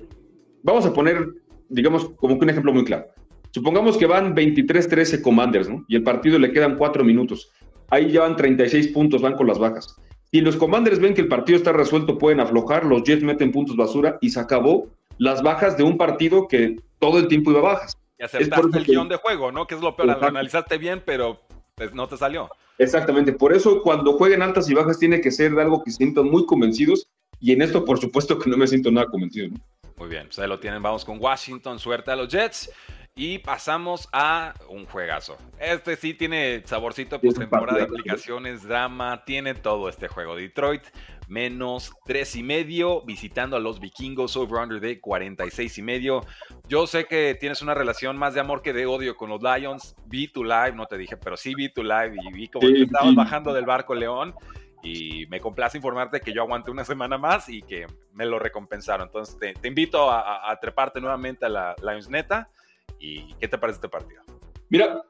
vamos a poner, digamos, como que un ejemplo muy claro. Supongamos que van 23-13 Commanders, ¿no? Y el partido le quedan 4 minutos. Ahí ya van 36 puntos, van con las bajas. Si los Commanders ven que el partido está resuelto, pueden aflojar, los Jets meten puntos basura y se acabó las bajas de un partido que todo el tiempo iba bajas. Y acertaste el guion de juego, ¿no? Que es lo peor, analizaste bien, pero pues, no te salió. Exactamente, por eso cuando jueguen altas y bajas tiene que ser de algo que sientan muy convencidos y en esto por supuesto que no me siento nada convencido. Muy bien, pues ahí lo tienen, vamos con Washington, suerte a los Jets. Y pasamos a un juegazo. Este sí tiene saborcito de temporada, implicaciones, drama, tiene todo este juego. Detroit menos tres y medio, visitando a los vikingos over under de 46 y medio. Yo sé que tienes una relación más de amor que de odio con los Lions. Vi tu live, no te dije, pero sí vi tu live y vi cómo estabas bajando del barco León. Y me complace informarte que yo aguanté una semana más y que me lo recompensaron. Entonces te, invito a, treparte nuevamente a la Lions Neta. ¿Y qué te parece este partido? Mira,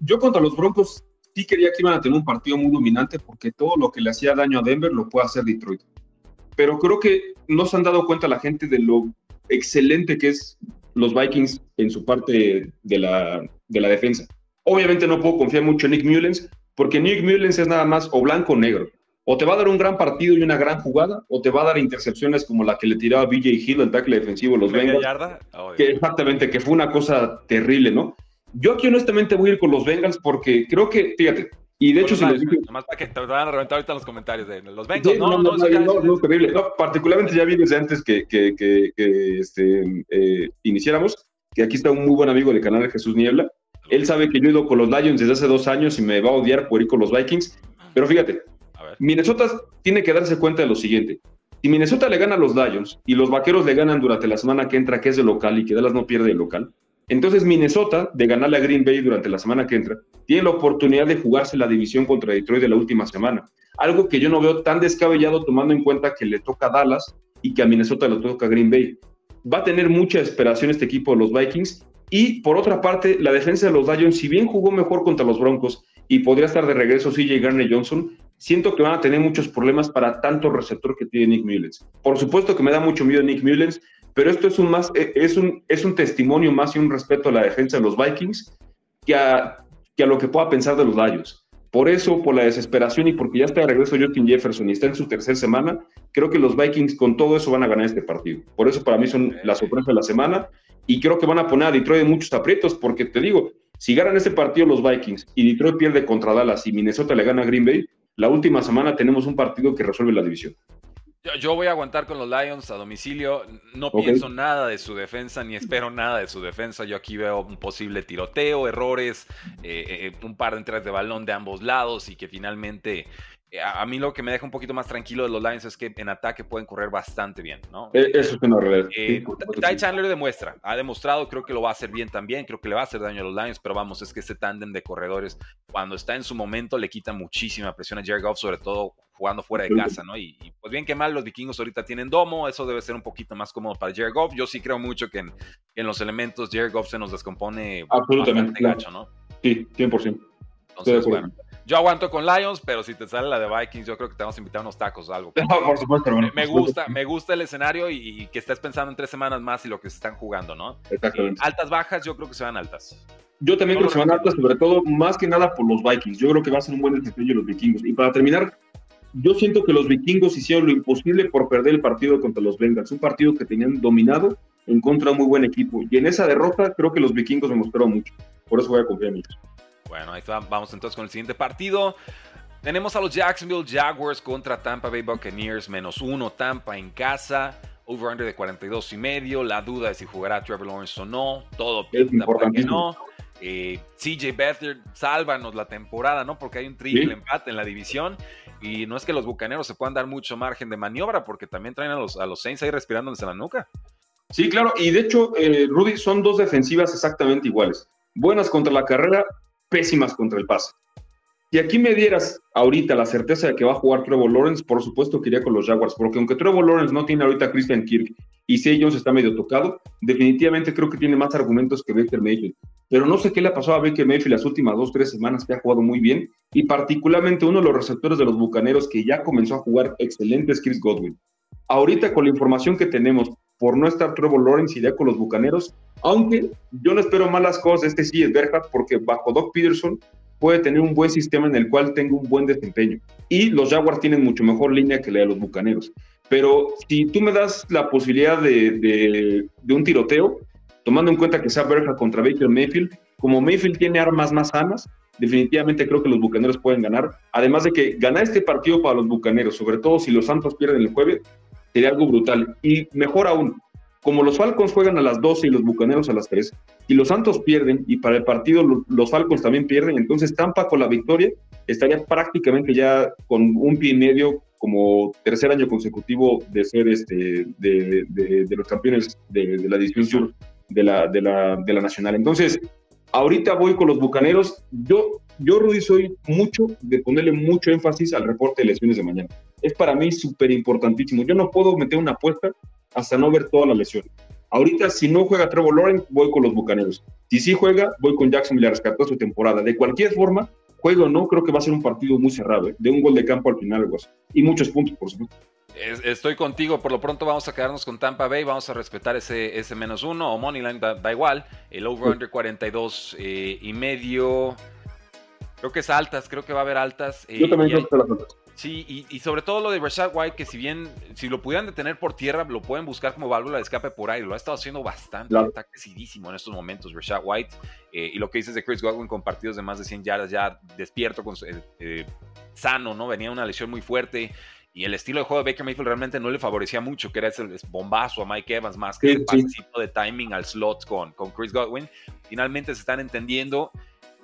yo contra los Broncos sí quería que iban a tener un partido muy dominante porque todo lo que le hacía daño a Denver lo puede hacer Detroit. Pero creo que no se han dado cuenta la gente de lo excelente que es los Vikings en su parte de la, de la defensa. Obviamente no puedo confiar mucho en Nick Mullens porque Nick Mullens es nada más o blanco o negro. O te va a dar un gran partido y una gran jugada, o te va a dar intercepciones como la que le tiraba BJ Hill, el tackle defensivo de los Bengals. Que exactamente, que fue una cosa terrible, ¿no? Yo aquí honestamente voy a ir con los Bengals porque creo que, fíjate, y de hecho si les digo... Nomás para que te van a reventar ahorita los comentarios de los Bengals. no, no, no, no, no, terrible. No, particularmente ya vi desde antes que, este, eh, iniciáramos, que aquí está un muy buen amigo del canal de Jesús Niebla. Él sabe que yo he ido con los Lions desde hace dos años y me va a odiar por ir con los Vikings. Pero fíjate, Minnesota tiene que darse cuenta de lo siguiente. Si Minnesota le gana a los Lions y los Vaqueros le ganan durante la semana que entra, que es de local y que Dallas no pierde el local, entonces Minnesota, de ganarle a Green Bay durante la semana que entra, tiene la oportunidad de jugarse la división contra Detroit de la última semana. Algo que yo no veo tan descabellado tomando en cuenta que le toca a Dallas y que a Minnesota le toca a Green Bay. Va a tener mucha esperación este equipo de los Vikings. Y por otra parte, la defensa de los Lions, si bien jugó mejor contra los Broncos y podría estar de regreso CJ Garner Johnson, siento que van a tener muchos problemas para tanto receptor que tiene Nick Mullens. Por supuesto que me da mucho miedo Nick Mullens, pero esto es un, más, eh, es un, es un testimonio más y un respeto a la defensa de los Vikings que a, que a lo que pueda pensar de los Lions. Por eso, por la desesperación y porque ya está de regreso Justin Jefferson y está en su tercera semana, creo que los Vikings con todo eso van a ganar este partido. Por eso para mí son la sorpresa de la semana y creo que van a poner a Detroit en muchos aprietos porque te digo, si ganan este partido los Vikings y Detroit pierde contra Dallas y Minnesota le gana a Green Bay, la última semana tenemos un partido que resuelve la división. Yo, voy a aguantar con los Lions a domicilio. No pienso nada de su defensa, ni espero nada de su defensa. Yo aquí veo un posible tiroteo, errores, eh, eh, un par de entradas de balón de ambos lados y que finalmente eh, a, mí lo que me deja un poquito más tranquilo de los Lions es que en ataque pueden correr bastante bien, ¿no? E, eso es una realidad. Eh, Ty Chandler demuestra, ha demostrado, creo que lo va a hacer bien también, creo que le va a hacer daño a los Lions, pero vamos, es que ese tándem de corredores, cuando está en su momento, le quita muchísima presión a Jared Goff, sobre todo jugando fuera de casa, ¿no? Y, pues bien que mal, los vikingos ahorita tienen domo, eso debe ser un poquito más cómodo para Jared Goff. Yo sí creo mucho que en, los elementos Jared Goff se nos descompone Absolutamente, gacho, ¿no? Sí, 100%. Entonces, bueno yo aguanto con Lions, pero si te sale la de Vikings, yo creo que te vamos a invitar a unos tacos o algo. *laughs* por supuesto, Me, gusta, me gusta el escenario y, que estés pensando en tres semanas más y lo que se están jugando, ¿no? Exactamente. altas, bajas, yo creo que se van altas. Yo también creo que se van altas, sobre todo, más que nada por los Vikings. Yo creo que va a ser un buen desempeño de los vikingos. Y para terminar, yo siento que los vikingos hicieron lo imposible por perder el partido contra los Bengals, un partido que tenían dominado en contra de un muy buen equipo. Y en esa derrota creo que los vikingos me mostraron mucho. Por eso voy a confiar en ellos. Bueno, ahí está. Vamos entonces con el siguiente partido. Tenemos a los Jacksonville Jaguars contra Tampa Bay Buccaneers, menos uno, Tampa en casa, over-under de 42 y medio, la duda de si jugará Trevor Lawrence o no, todo pinta para que no. Eh, CJ Beathard, sálvanos la temporada, ¿no? Porque hay un triple empate en la división y no es que los bucaneros se puedan dar mucho margen de maniobra porque también traen a los, a los Saints ahí respirándoles en la nuca. Sí, claro, y de hecho, eh, Rudy, son dos defensivas exactamente iguales. Buenas contra la carrera, pésimas contra el pase. Si aquí me dieras ahorita la certeza de que va a jugar Trevor Lawrence, por supuesto que iría con los Jaguars, porque aunque Trevor Lawrence no tiene ahorita a Christian Kirk y si Jones está medio tocado, definitivamente creo que tiene más argumentos que Baker Mayfield. Pero no sé qué le ha pasado a Baker Mayfield las últimas dos, tres semanas que ha jugado muy bien y particularmente uno de los receptores de los Bucaneros que ya comenzó a jugar excelente es Chris Godwin. Ahorita con la información que tenemos por no estar Trevor Lawrence iría con los Bucaneros, aunque yo no espero malas cosas, este sí es Berhat, porque bajo Doc Peterson puede tener un buen sistema en el cual tenga un buen desempeño. Y los Jaguars tienen mucho mejor línea que la de los Bucaneros. Pero si tú me das la posibilidad de, un tiroteo, tomando en cuenta que sea Berja contra Baker Mayfield, como Mayfield tiene armas más sanas, definitivamente creo que los Bucaneros pueden ganar. Además de que ganar este partido para los Bucaneros, sobre todo si los Santos pierden el jueves, sería algo brutal. Y mejor aún, como los Falcons juegan a las 12 y los Bucaneros a las 3, y los Santos pierden, y para el partido los Falcons también pierden, entonces Tampa con la victoria estaría prácticamente ya con un pie y medio como tercer año consecutivo de ser este de, los campeones de, la división sur de la, de la, de la nacional. Entonces, ahorita voy con los Bucaneros. Yo, yo, Rudy, soy mucho de ponerle mucho énfasis al reporte de lesiones de mañana. Es para mí súper importantísimo. Yo no puedo meter una apuesta hasta no ver toda la lesión. Ahorita, si no juega Trevor Lawrence, voy con los Bucaneros. Si sí juega, voy con Jackson y le rescató su temporada. De cualquier forma, juego o no, creo que va a ser un partido muy cerrado, ¿eh? de un gol de campo al final, algo así. Y muchos puntos, por supuesto. Estoy contigo, por lo pronto vamos a quedarnos con Tampa Bay, vamos a respetar ese, ese menos uno, o Moneyline da, da igual, el over-under 42 eh, y medio, creo que es altas, creo que va a haber altas. Eh, Yo también creo que las altas. Sí, y, sobre todo lo de Rashad White, que si bien, si lo pudieran detener por tierra, lo pueden buscar como válvula de escape por aire. Lo ha estado haciendo bastante, está crecidísimo en estos momentos Rashad White. Eh, y lo que dices de Chris Godwin con partidos de más de 100 yardas, ya despierto, con, sano, ¿no? Venía una lesión muy fuerte y el estilo de juego de Baker Mayfield realmente no le favorecía mucho, que era ese bombazo a Mike Evans más que ese pasito de timing al slot con, con Chris Godwin. Finalmente se están entendiendo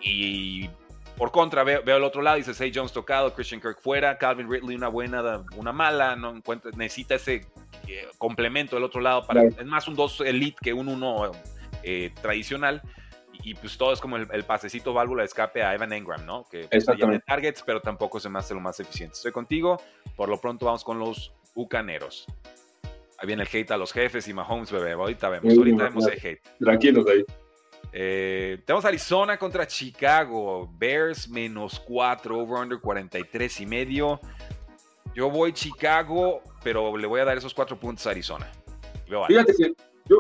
y Por contra, veo, veo, el otro lado, dice Say Jones tocado, Christian Kirk fuera, Calvin Ridley una buena, una mala, no encuentra, necesita ese eh, complemento del otro lado, para, es más un 2 elite que un 1 eh, tradicional. Y, pues todo es como el, pasecito válvula de escape a Evan Engram, ¿no? Que pues, tiene targets, pero tampoco se me hace lo más eficiente. Estoy contigo, por lo pronto vamos con los bucaneros. Ahí viene el hate a los jefes y Mahomes, bebé. Ahorita vemos, ahorita vemos el hate. Tranquilos ahí. Eh, tenemos Arizona contra Chicago. Bears menos 4, over-under 43 y medio. Yo voy Chicago, pero le voy a dar esos 4 puntos a Arizona. Fíjate que yo,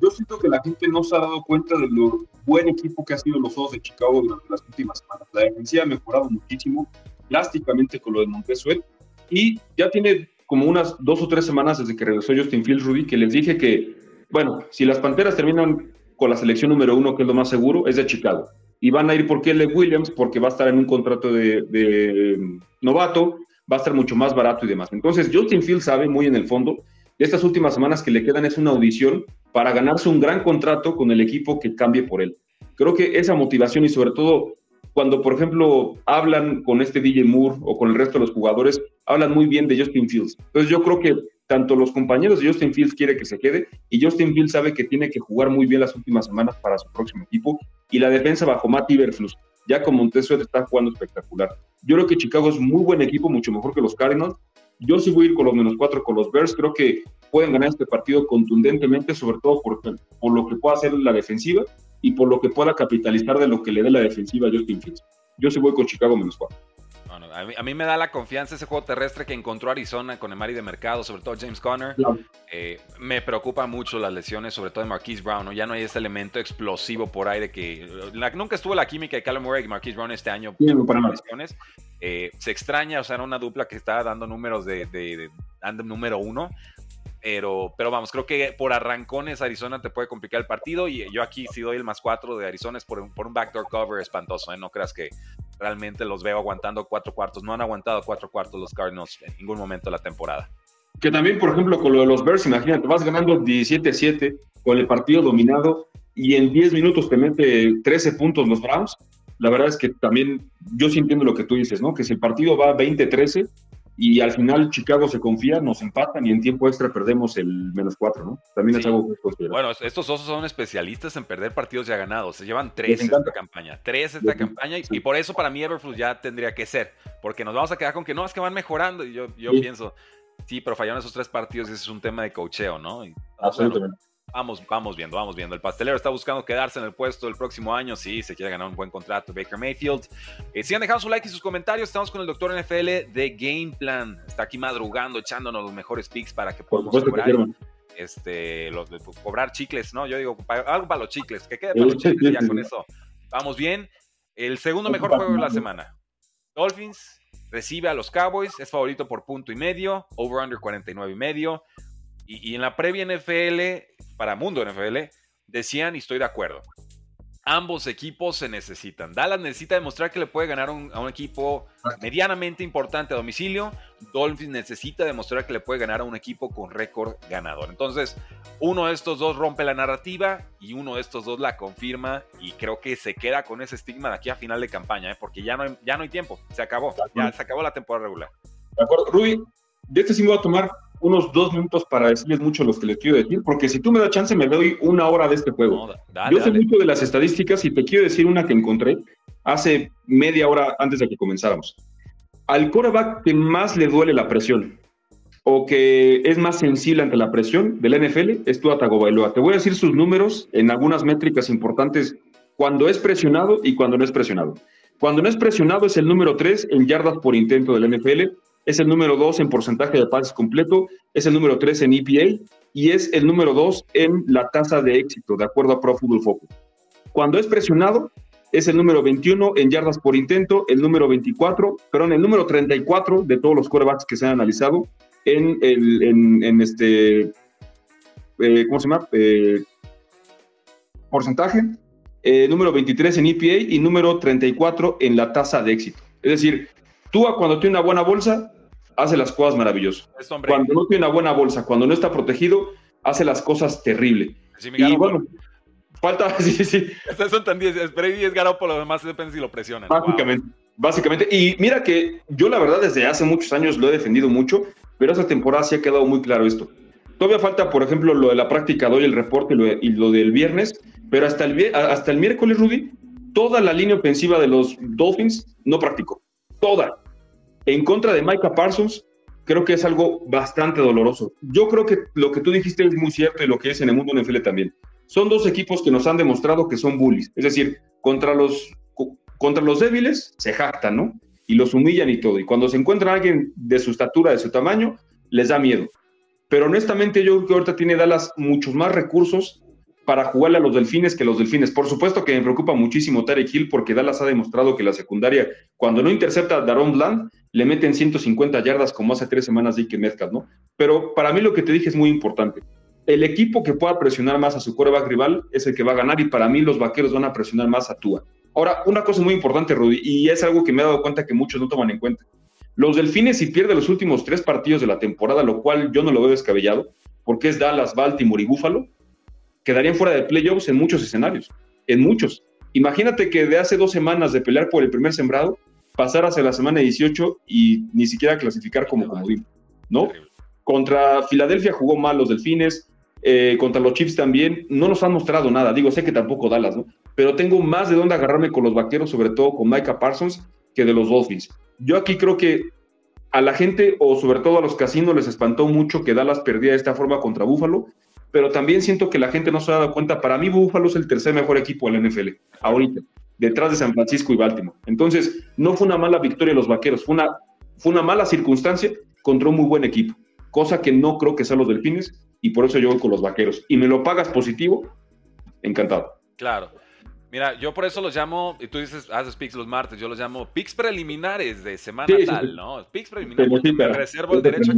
yo siento que la gente no se ha dado cuenta de lo buen equipo que ha sido los Osos de Chicago durante las últimas semanas. La defensiva ha mejorado muchísimo, drásticamente con lo de Montesuet. Y ya tiene como unas dos o tres semanas desde que regresó Justin Fields, Rudy, que les dije que, bueno, si las Panteras terminan con la selección número uno, que es lo más seguro, es de Chicago. Y van a ir por Kelly Williams, porque va a estar en un contrato de, mm, novato, va a estar mucho más barato y demás. Entonces, Justin Fields sabe muy en el fondo, de estas últimas semanas que le quedan es una audición para ganarse un gran contrato con el equipo que cambie por él. Creo que esa motivación y sobre todo cuando, por ejemplo, hablan con este DJ Moore o con el resto de los jugadores, hablan muy bien de Justin Fields. Entonces yo creo que tanto los compañeros de Justin Fields quiere que se quede y Justin Fields sabe que tiene que jugar muy bien las últimas semanas para su próximo equipo y la defensa bajo Matt Iberflus, ya con Montesuet está jugando espectacular. Yo creo que Chicago es muy buen equipo, mucho mejor que los Cardinals. Yo sí voy a ir con los menos cuatro con los Bears. Creo que pueden ganar este partido contundentemente, sobre todo por, por lo que pueda hacer la defensiva y por lo que pueda capitalizar de lo que le dé la defensiva a Justin Fields. Yo sí voy con Chicago menos cuatro a, mí, me da la confianza ese juego terrestre que encontró Arizona con el Mari de mercado, sobre todo James Conner. Eh, me preocupa mucho las lesiones, sobre todo de Marquise Brown. Ya no hay ese elemento explosivo por aire que nunca estuvo la química de Callum Murray y Marquise Brown este año por lesiones. Eh, se extraña, o sea, era una dupla que estaba dando números de, de, de número uno. Pero, pero vamos, creo que por arrancones Arizona te puede complicar el partido y yo aquí si doy el más cuatro de Arizona es por un, por un backdoor cover espantoso, ¿eh? no creas que realmente los veo aguantando cuatro cuartos, no han aguantado cuatro cuartos los Cardinals en ningún momento de la temporada. Que también, por ejemplo, con lo de los Bears, imagínate, vas ganando 17-7 con el partido dominado y en 10 minutos te mete 13 puntos los Browns. La verdad es que también yo sí entiendo lo que tú dices, ¿no? Que si el partido va 20-13, y al final Chicago se confía, nos empatan y en tiempo extra perdemos el menos cuatro, ¿no? También es algo que Bueno, estos osos son especialistas en perder partidos ya ganados. Se llevan tres esta campaña, tres esta campaña y, por eso para mí Everflux ya tendría que ser, porque nos vamos a quedar con que no, es que van mejorando y yo, yo pienso, sí, pero fallaron esos tres partidos y ese es un tema de cocheo, ¿no? Absolutamente. Vamos, vamos viendo, vamos viendo. El pastelero está buscando quedarse en el puesto el próximo año. Sí, se quiere ganar un buen contrato. Baker Mayfield. Eh, sigan dejando su like y sus comentarios. Estamos con el doctor NFL de Game Plan. Está aquí madrugando, echándonos los mejores picks para que podamos cobrar, este, los, cobrar chicles, ¿no? Yo digo, algo para los chicles. Que quede para los chicles ya con eso. Vamos bien. El segundo mejor juego de la semana. Dolphins recibe a los Cowboys. Es favorito por punto y medio. Over-under 49 y medio. Y, y en la previa NFL para Mundo NFL, decían, y estoy de acuerdo, ambos equipos se necesitan. Dallas necesita demostrar que le puede ganar a un equipo medianamente importante a domicilio. Dolphins necesita demostrar que le puede ganar a un equipo con récord ganador. Entonces, uno de estos dos rompe la narrativa y uno de estos dos la confirma y creo que se queda con ese estigma de aquí a final de campaña, ¿eh? porque ya no, hay, ya no hay tiempo. Se acabó. Ya se acabó la temporada regular. De acuerdo. Rudy, de este sí me voy a tomar unos dos minutos para decirles mucho los que les quiero decir, porque si tú me das chance me doy una hora de este juego. Yo sé mucho de las estadísticas y te quiero decir una que encontré hace media hora antes de que comenzáramos. Al coreback que más le duele la presión o que es más sensible ante la presión del NFL es Tua Tagovailoa. Te voy a decir sus números en algunas métricas importantes cuando es presionado y cuando no es presionado. Cuando no es presionado es el número 3 en yardas por intento del NFL es el número 2 en porcentaje de pases completo, es el número 3 en EPA y es el número 2 en la tasa de éxito, de acuerdo a Pro Football Focus. Cuando es presionado, es el número 21 en yardas por intento, el número 24, perdón, el número 34 de todos los quarterbacks que se han analizado en, el, en, este, eh, ¿cómo se llama? Eh, porcentaje, eh, número 23 en EPA y número 34 en la tasa de éxito. Es decir, tú cuando tiene una buena bolsa, hace las cosas maravillosas. Cuando no tiene una buena bolsa, cuando no está protegido, hace las cosas terrible. y bueno, Falta, *laughs* sí, sí. Son tan 10, Brady es por lo demás depende si lo presionan. Básicamente, básicamente. Y mira que yo la verdad desde hace muchos años lo he defendido mucho, pero esta temporada sí ha quedado muy claro esto. Todavía falta, por ejemplo, lo de la práctica de hoy, el reporte y lo, del viernes, pero hasta el, hasta el miércoles, Rudy, toda la línea ofensiva de los Dolphins no practicó. Toda. En contra de Micah Parsons, creo que es algo bastante doloroso. Yo creo que lo que tú dijiste es muy cierto y lo que es en el mundo NFL también. Son dos equipos que nos han demostrado que son bullies. Es decir, contra los, contra los débiles se jactan, ¿no? Y los humillan y todo. Y cuando se encuentra alguien de su estatura, de su tamaño, les da miedo. Pero honestamente yo creo que ahorita tiene Dallas muchos más recursos para jugarle a los delfines que los delfines. Por supuesto que me preocupa muchísimo Tarek Hill porque Dallas ha demostrado que la secundaria, cuando no intercepta a Daron Bland, le meten 150 yardas como hace tres semanas Ike Metcalf, ¿no? Pero para mí lo que te dije es muy importante. El equipo que pueda presionar más a su coreback rival es el que va a ganar y para mí los vaqueros van a presionar más a Tua. Ahora, una cosa muy importante, Rudy, y es algo que me he dado cuenta que muchos no toman en cuenta. Los Delfines, si pierden los últimos tres partidos de la temporada, lo cual yo no lo veo descabellado, porque es Dallas, Baltimore y Buffalo, quedarían fuera de playoffs en muchos escenarios, en muchos. Imagínate que de hace dos semanas de pelear por el primer sembrado, pasar hacia la semana 18 y ni siquiera clasificar como comodín, ¿no? Contra Filadelfia jugó mal los Delfines, eh, contra los Chiefs también, no nos han mostrado nada, digo, sé que tampoco Dallas, ¿no? Pero tengo más de dónde agarrarme con los vaqueros, sobre todo con Micah Parsons, que de los Dolphins. Yo aquí creo que a la gente, o sobre todo a los casinos, les espantó mucho que Dallas perdía de esta forma contra Buffalo, pero también siento que la gente no se ha dado cuenta. Para mí, Buffalo es el tercer mejor equipo de la NFL, ahorita, detrás de San Francisco y Baltimore. Entonces, no fue una mala victoria de los vaqueros, fue una, fue una mala circunstancia contra un muy buen equipo, cosa que no creo que sea los delfines, y por eso yo voy con los vaqueros. Y me lo pagas positivo, encantado. Claro. Mira, yo por eso los llamo, y tú dices, haces picks los martes, yo los llamo picks preliminares de semana tal, ¿no? Picks preliminares. reservo el derecho.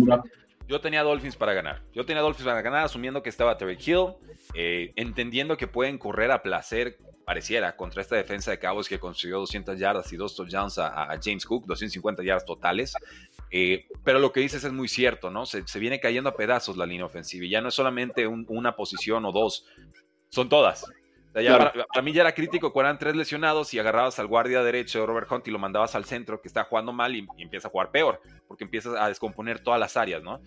Yo tenía Dolphins para ganar. Yo tenía Dolphins para ganar, asumiendo que estaba Terry Hill, eh, entendiendo que pueden correr a placer, pareciera, contra esta defensa de Cowboys que consiguió 200 yardas y dos touchdowns a, James Cook, 250 yardas totales. Eh, pero lo que dices es muy cierto, ¿no? Se, viene cayendo a pedazos la línea ofensiva y ya no es solamente una posición o dos, son todas para, mí ya era crítico cuando eran tres lesionados y agarrabas al guardia derecho Robert Hunt y lo mandabas al centro que está jugando mal y, empieza a jugar peor, porque empiezas a descomponer todas las áreas, ¿no?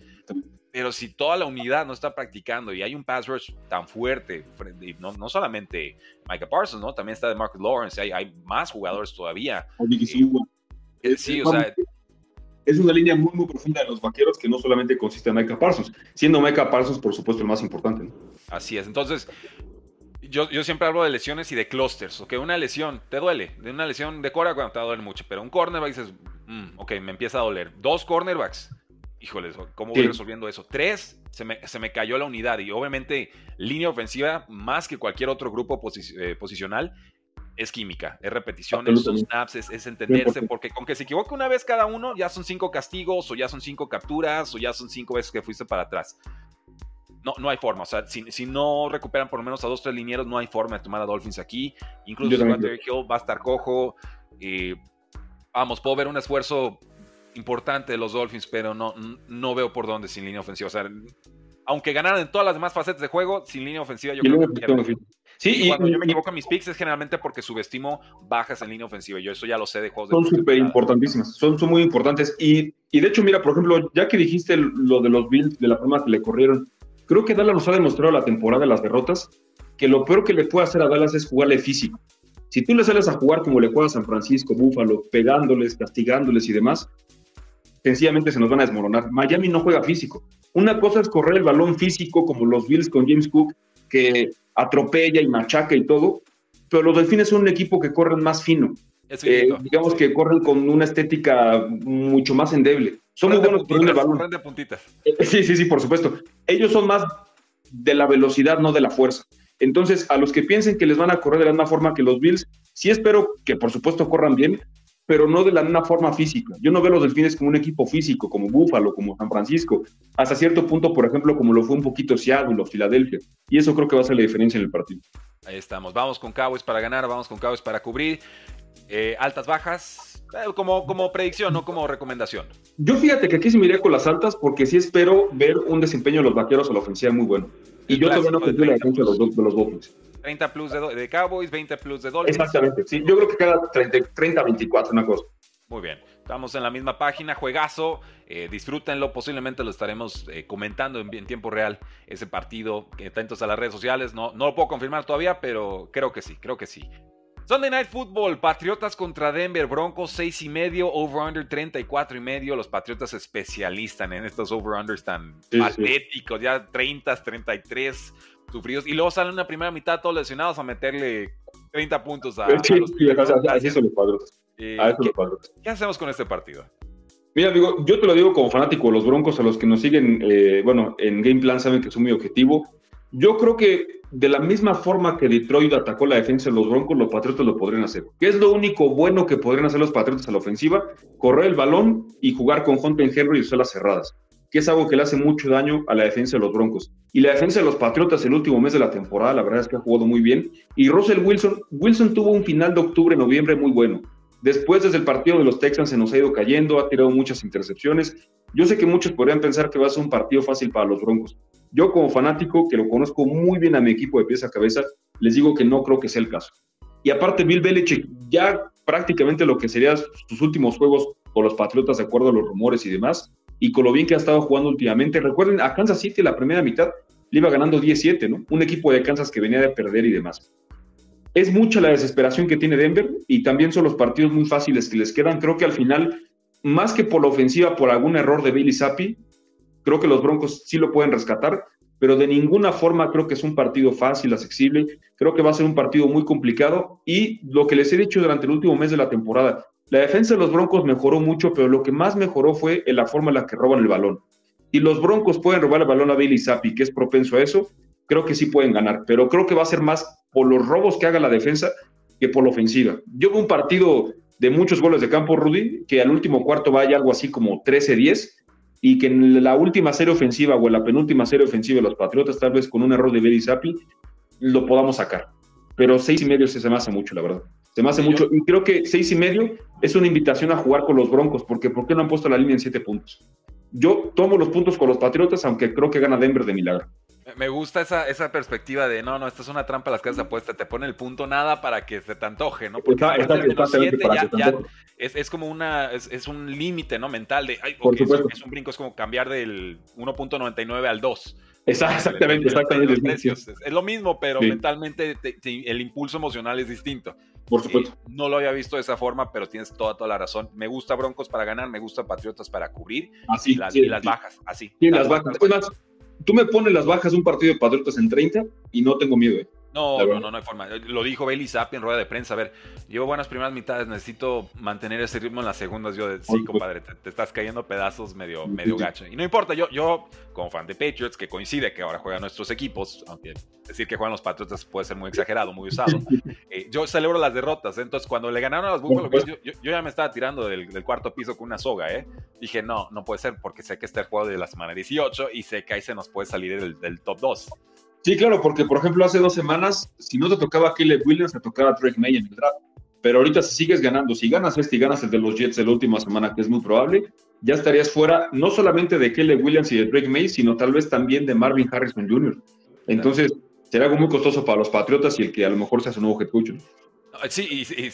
Pero si toda la unidad no está practicando y hay un pass rush tan fuerte, no, no solamente Micah Parsons, ¿no? También está de Mark Lawrence, hay, hay más jugadores todavía. Eh, sí, o sea, es una línea muy, muy profunda de los vaqueros que no solamente consiste en Micah Parsons, siendo Micah Parsons, por supuesto, el más importante. Así es. Entonces, yo, yo, siempre hablo de lesiones y de clusters. Ok, una lesión te duele. De una lesión de cora cuando te duele mucho. Pero un cornerback dices, mm, ok, me empieza a doler. Dos cornerbacks. Híjoles, ¿cómo voy resolviendo eso? Tres, se me, se me, cayó la unidad. Y obviamente, línea ofensiva, más que cualquier otro grupo eh, posicional, es química, es repeticiones, son snaps, es, es, entenderse, porque con que se equivoque una vez cada uno, ya son cinco castigos, o ya son cinco capturas, o ya son cinco veces que fuiste para atrás no, no hay forma. O sea, si, no recuperan por lo menos a dos, tres linieros, no hay forma de tomar a Dolphins aquí. Incluso si Hill va a estar cojo. vamos, puedo ver un esfuerzo importante de los Dolphins, pero no, no veo por dónde sin línea ofensiva. O sea, aunque ganaran en todas las demás facetas de juego, sin línea ofensiva yo creo que Sí, y cuando yo me equivoco en mis picks es generalmente porque subestimo bajas en línea ofensiva. Yo eso ya lo sé de juegos. Son súper importantísimas, son, son muy importantes. Y, y, de hecho, mira, por ejemplo, ya que dijiste lo de los Bills, de la forma que le corrieron, Creo que Dallas nos ha demostrado la temporada de las derrotas que lo peor que le puede hacer a Dallas es jugarle físico. Si tú le sales a jugar como le juega a San Francisco, Búfalo, pegándoles, castigándoles y demás, sencillamente se nos van a desmoronar. Miami no juega físico. Una cosa es correr el balón físico como los Bills con James Cook, que atropella y machaca y todo, pero los Delfines son un equipo que corren más fino. Eh, digamos que corren con una estética mucho más endeble. Son muy buenos por el balón. De puntitas. Eh, sí, sí, sí, por supuesto. Ellos son más de la velocidad, no de la fuerza. Entonces, a los que piensen que les van a correr de la misma forma que los Bills, sí espero que por supuesto corran bien, pero no de la misma forma física. Yo no veo a los Delfines como un equipo físico, como Búfalo, como San Francisco, hasta cierto punto, por ejemplo, como lo fue un poquito Seattle o Filadelfia. Y eso creo que va a ser la diferencia en el partido. Ahí estamos. Vamos con Cowboys para ganar, vamos con Cowboys para cubrir. Eh, altas, bajas. Eh, como, como predicción, no como recomendación. Yo fíjate que aquí se me iría con las altas porque sí espero ver un desempeño de los vaqueros a la ofensiva muy bueno. Y yo todavía no confío la defensa de los, de los Dolphins. 30 plus de, de, Cowboys, 20 plus de Dolphins. Exactamente, sí. Yo creo que cada 30, 24, una cosa. Muy bien. Estamos en la misma página, juegazo. Eh, disfrútenlo, posiblemente lo estaremos eh, comentando en, en, tiempo real ese partido. Atentos a las redes sociales. No, no lo puedo confirmar todavía, pero creo que sí, creo que sí. Sunday Night Football, Patriotas contra Denver, Broncos 6 y medio, over-under 34 y medio. Los Patriotas especialistan en estos over-unders tan patéticos, ya 30, 33 sufridos. Y luego salen una primera mitad todos lesionados a meterle 30 puntos a, sí, los sí, así son los Patriotas. Eh, ¿qué, hacemos con este partido? Mira, amigo, yo te lo digo como fanático de los Broncos, a los que nos siguen, eh, bueno, en Game Plan saben que es muy objetivo. Yo creo que de la misma forma que Detroit atacó la defensa de los Broncos, los Patriotas lo podrían hacer. ¿Qué es lo único bueno que podrían hacer los Patriotas a la ofensiva? Correr el balón y jugar con Hunter Henry y usar las cerradas, que es algo que le hace mucho daño a la defensa de los Broncos. Y la defensa de los Patriotas el último mes de la temporada, la verdad es que ha jugado muy bien. Y Russell Wilson, Wilson tuvo un final de octubre, noviembre muy bueno. Después, desde el partido de los Texans, se nos ha ido cayendo, ha tirado muchas intercepciones. Yo sé que muchos podrían pensar que va a ser un partido fácil para los Broncos. Yo, como fanático, que lo conozco muy bien a mi equipo de pies a cabeza, les digo que no creo que sea el caso. Y aparte, Bill Belichick, ya prácticamente lo que serían sus últimos juegos con los Patriotas, de acuerdo a los rumores y demás, y con lo bien que ha estado jugando últimamente. Recuerden, a Kansas City la primera mitad le iba ganando 17, ¿no? Un equipo de Kansas que venía de perder y demás. Es mucha la desesperación que tiene Denver y también son los partidos muy fáciles que les quedan. Creo que al final, más que por la ofensiva, por algún error de Billy Zappi, creo que los Broncos sí lo pueden rescatar, pero de ninguna forma creo que es un partido fácil, accesible. Creo que va a ser un partido muy complicado y lo que les he dicho durante el último mes de la temporada, la defensa de los Broncos mejoró mucho, pero lo que más mejoró fue en la forma en la que roban el balón. Y los Broncos pueden robar el balón a Billy Zappi, que es propenso a eso, creo que sí pueden ganar, pero creo que va a ser más por los robos que haga la defensa que por la ofensiva. Yo veo un partido de muchos goles de campo, Rudy, que al último cuarto vaya algo así como 13-10 y que en la última serie ofensiva o en la penúltima serie ofensiva de los Patriotas, tal vez con un error de Billy Zappi, lo podamos sacar. Pero seis y medio se me hace mucho, la verdad. Se me hace mucho. Y creo que seis y medio es una invitación a jugar con los Broncos, porque ¿por qué no han puesto la línea en siete puntos? Yo tomo los puntos con los Patriotas, aunque creo que gana Denver de milagro. Me gusta esa, esa perspectiva de no, no, esta es una trampa las casas de apuesta, te pone el punto nada para que se te antoje, ¿no? Porque es, es, como una, es, un límite, ¿no? Mental de, ay, okay, es, un brinco, es como cambiar del 1.99 al 2. Exactamente, exactamente. Es, lo mismo, pero mentalmente el impulso emocional es distinto. Por supuesto. no lo había visto de esa forma, pero tienes toda, toda la razón. Me gusta Broncos para ganar, me gusta Patriotas para cubrir. Así, y, las, y las bajas, así. Sí, las, bajas tú me pones las bajas de un partido de Patriotas en 30 y no tengo miedo. ¿eh? No, no, no, no hay forma. Lo dijo Bailey Zappi en rueda de prensa. A ver, llevo buenas primeras mitades, necesito mantener ese ritmo en las segundas. Yo, sí, compadre, te, estás cayendo pedazos medio, medio gacho. Y no importa, yo, yo, como fan de Patriots, que coincide que ahora juegan nuestros equipos, aunque decir que juegan los Patriots puede ser muy exagerado, muy usado, *laughs* eh, yo celebro las derrotas. Entonces, cuando le ganaron a los Buffalo yo, yo, ya me estaba tirando del, cuarto piso con una soga, ¿eh? Dije, no, no puede ser, porque sé que este juego de la semana 18 y sé que ahí se nos puede salir del, del top 2. Sí, claro, porque por ejemplo hace dos semanas, si no te tocaba Caleb Williams, te tocaba Drake May en el draft. Pero ahorita si sigues ganando, si ganas este y ganas el de los Jets de la última semana, que es muy probable, ya estarías fuera no solamente de Caleb Williams y de Drake May, sino tal vez también de Marvin Harrison Jr. Entonces, será algo muy costoso para los Patriotas y el que a lo mejor sea su nuevo head coach. Sí, y,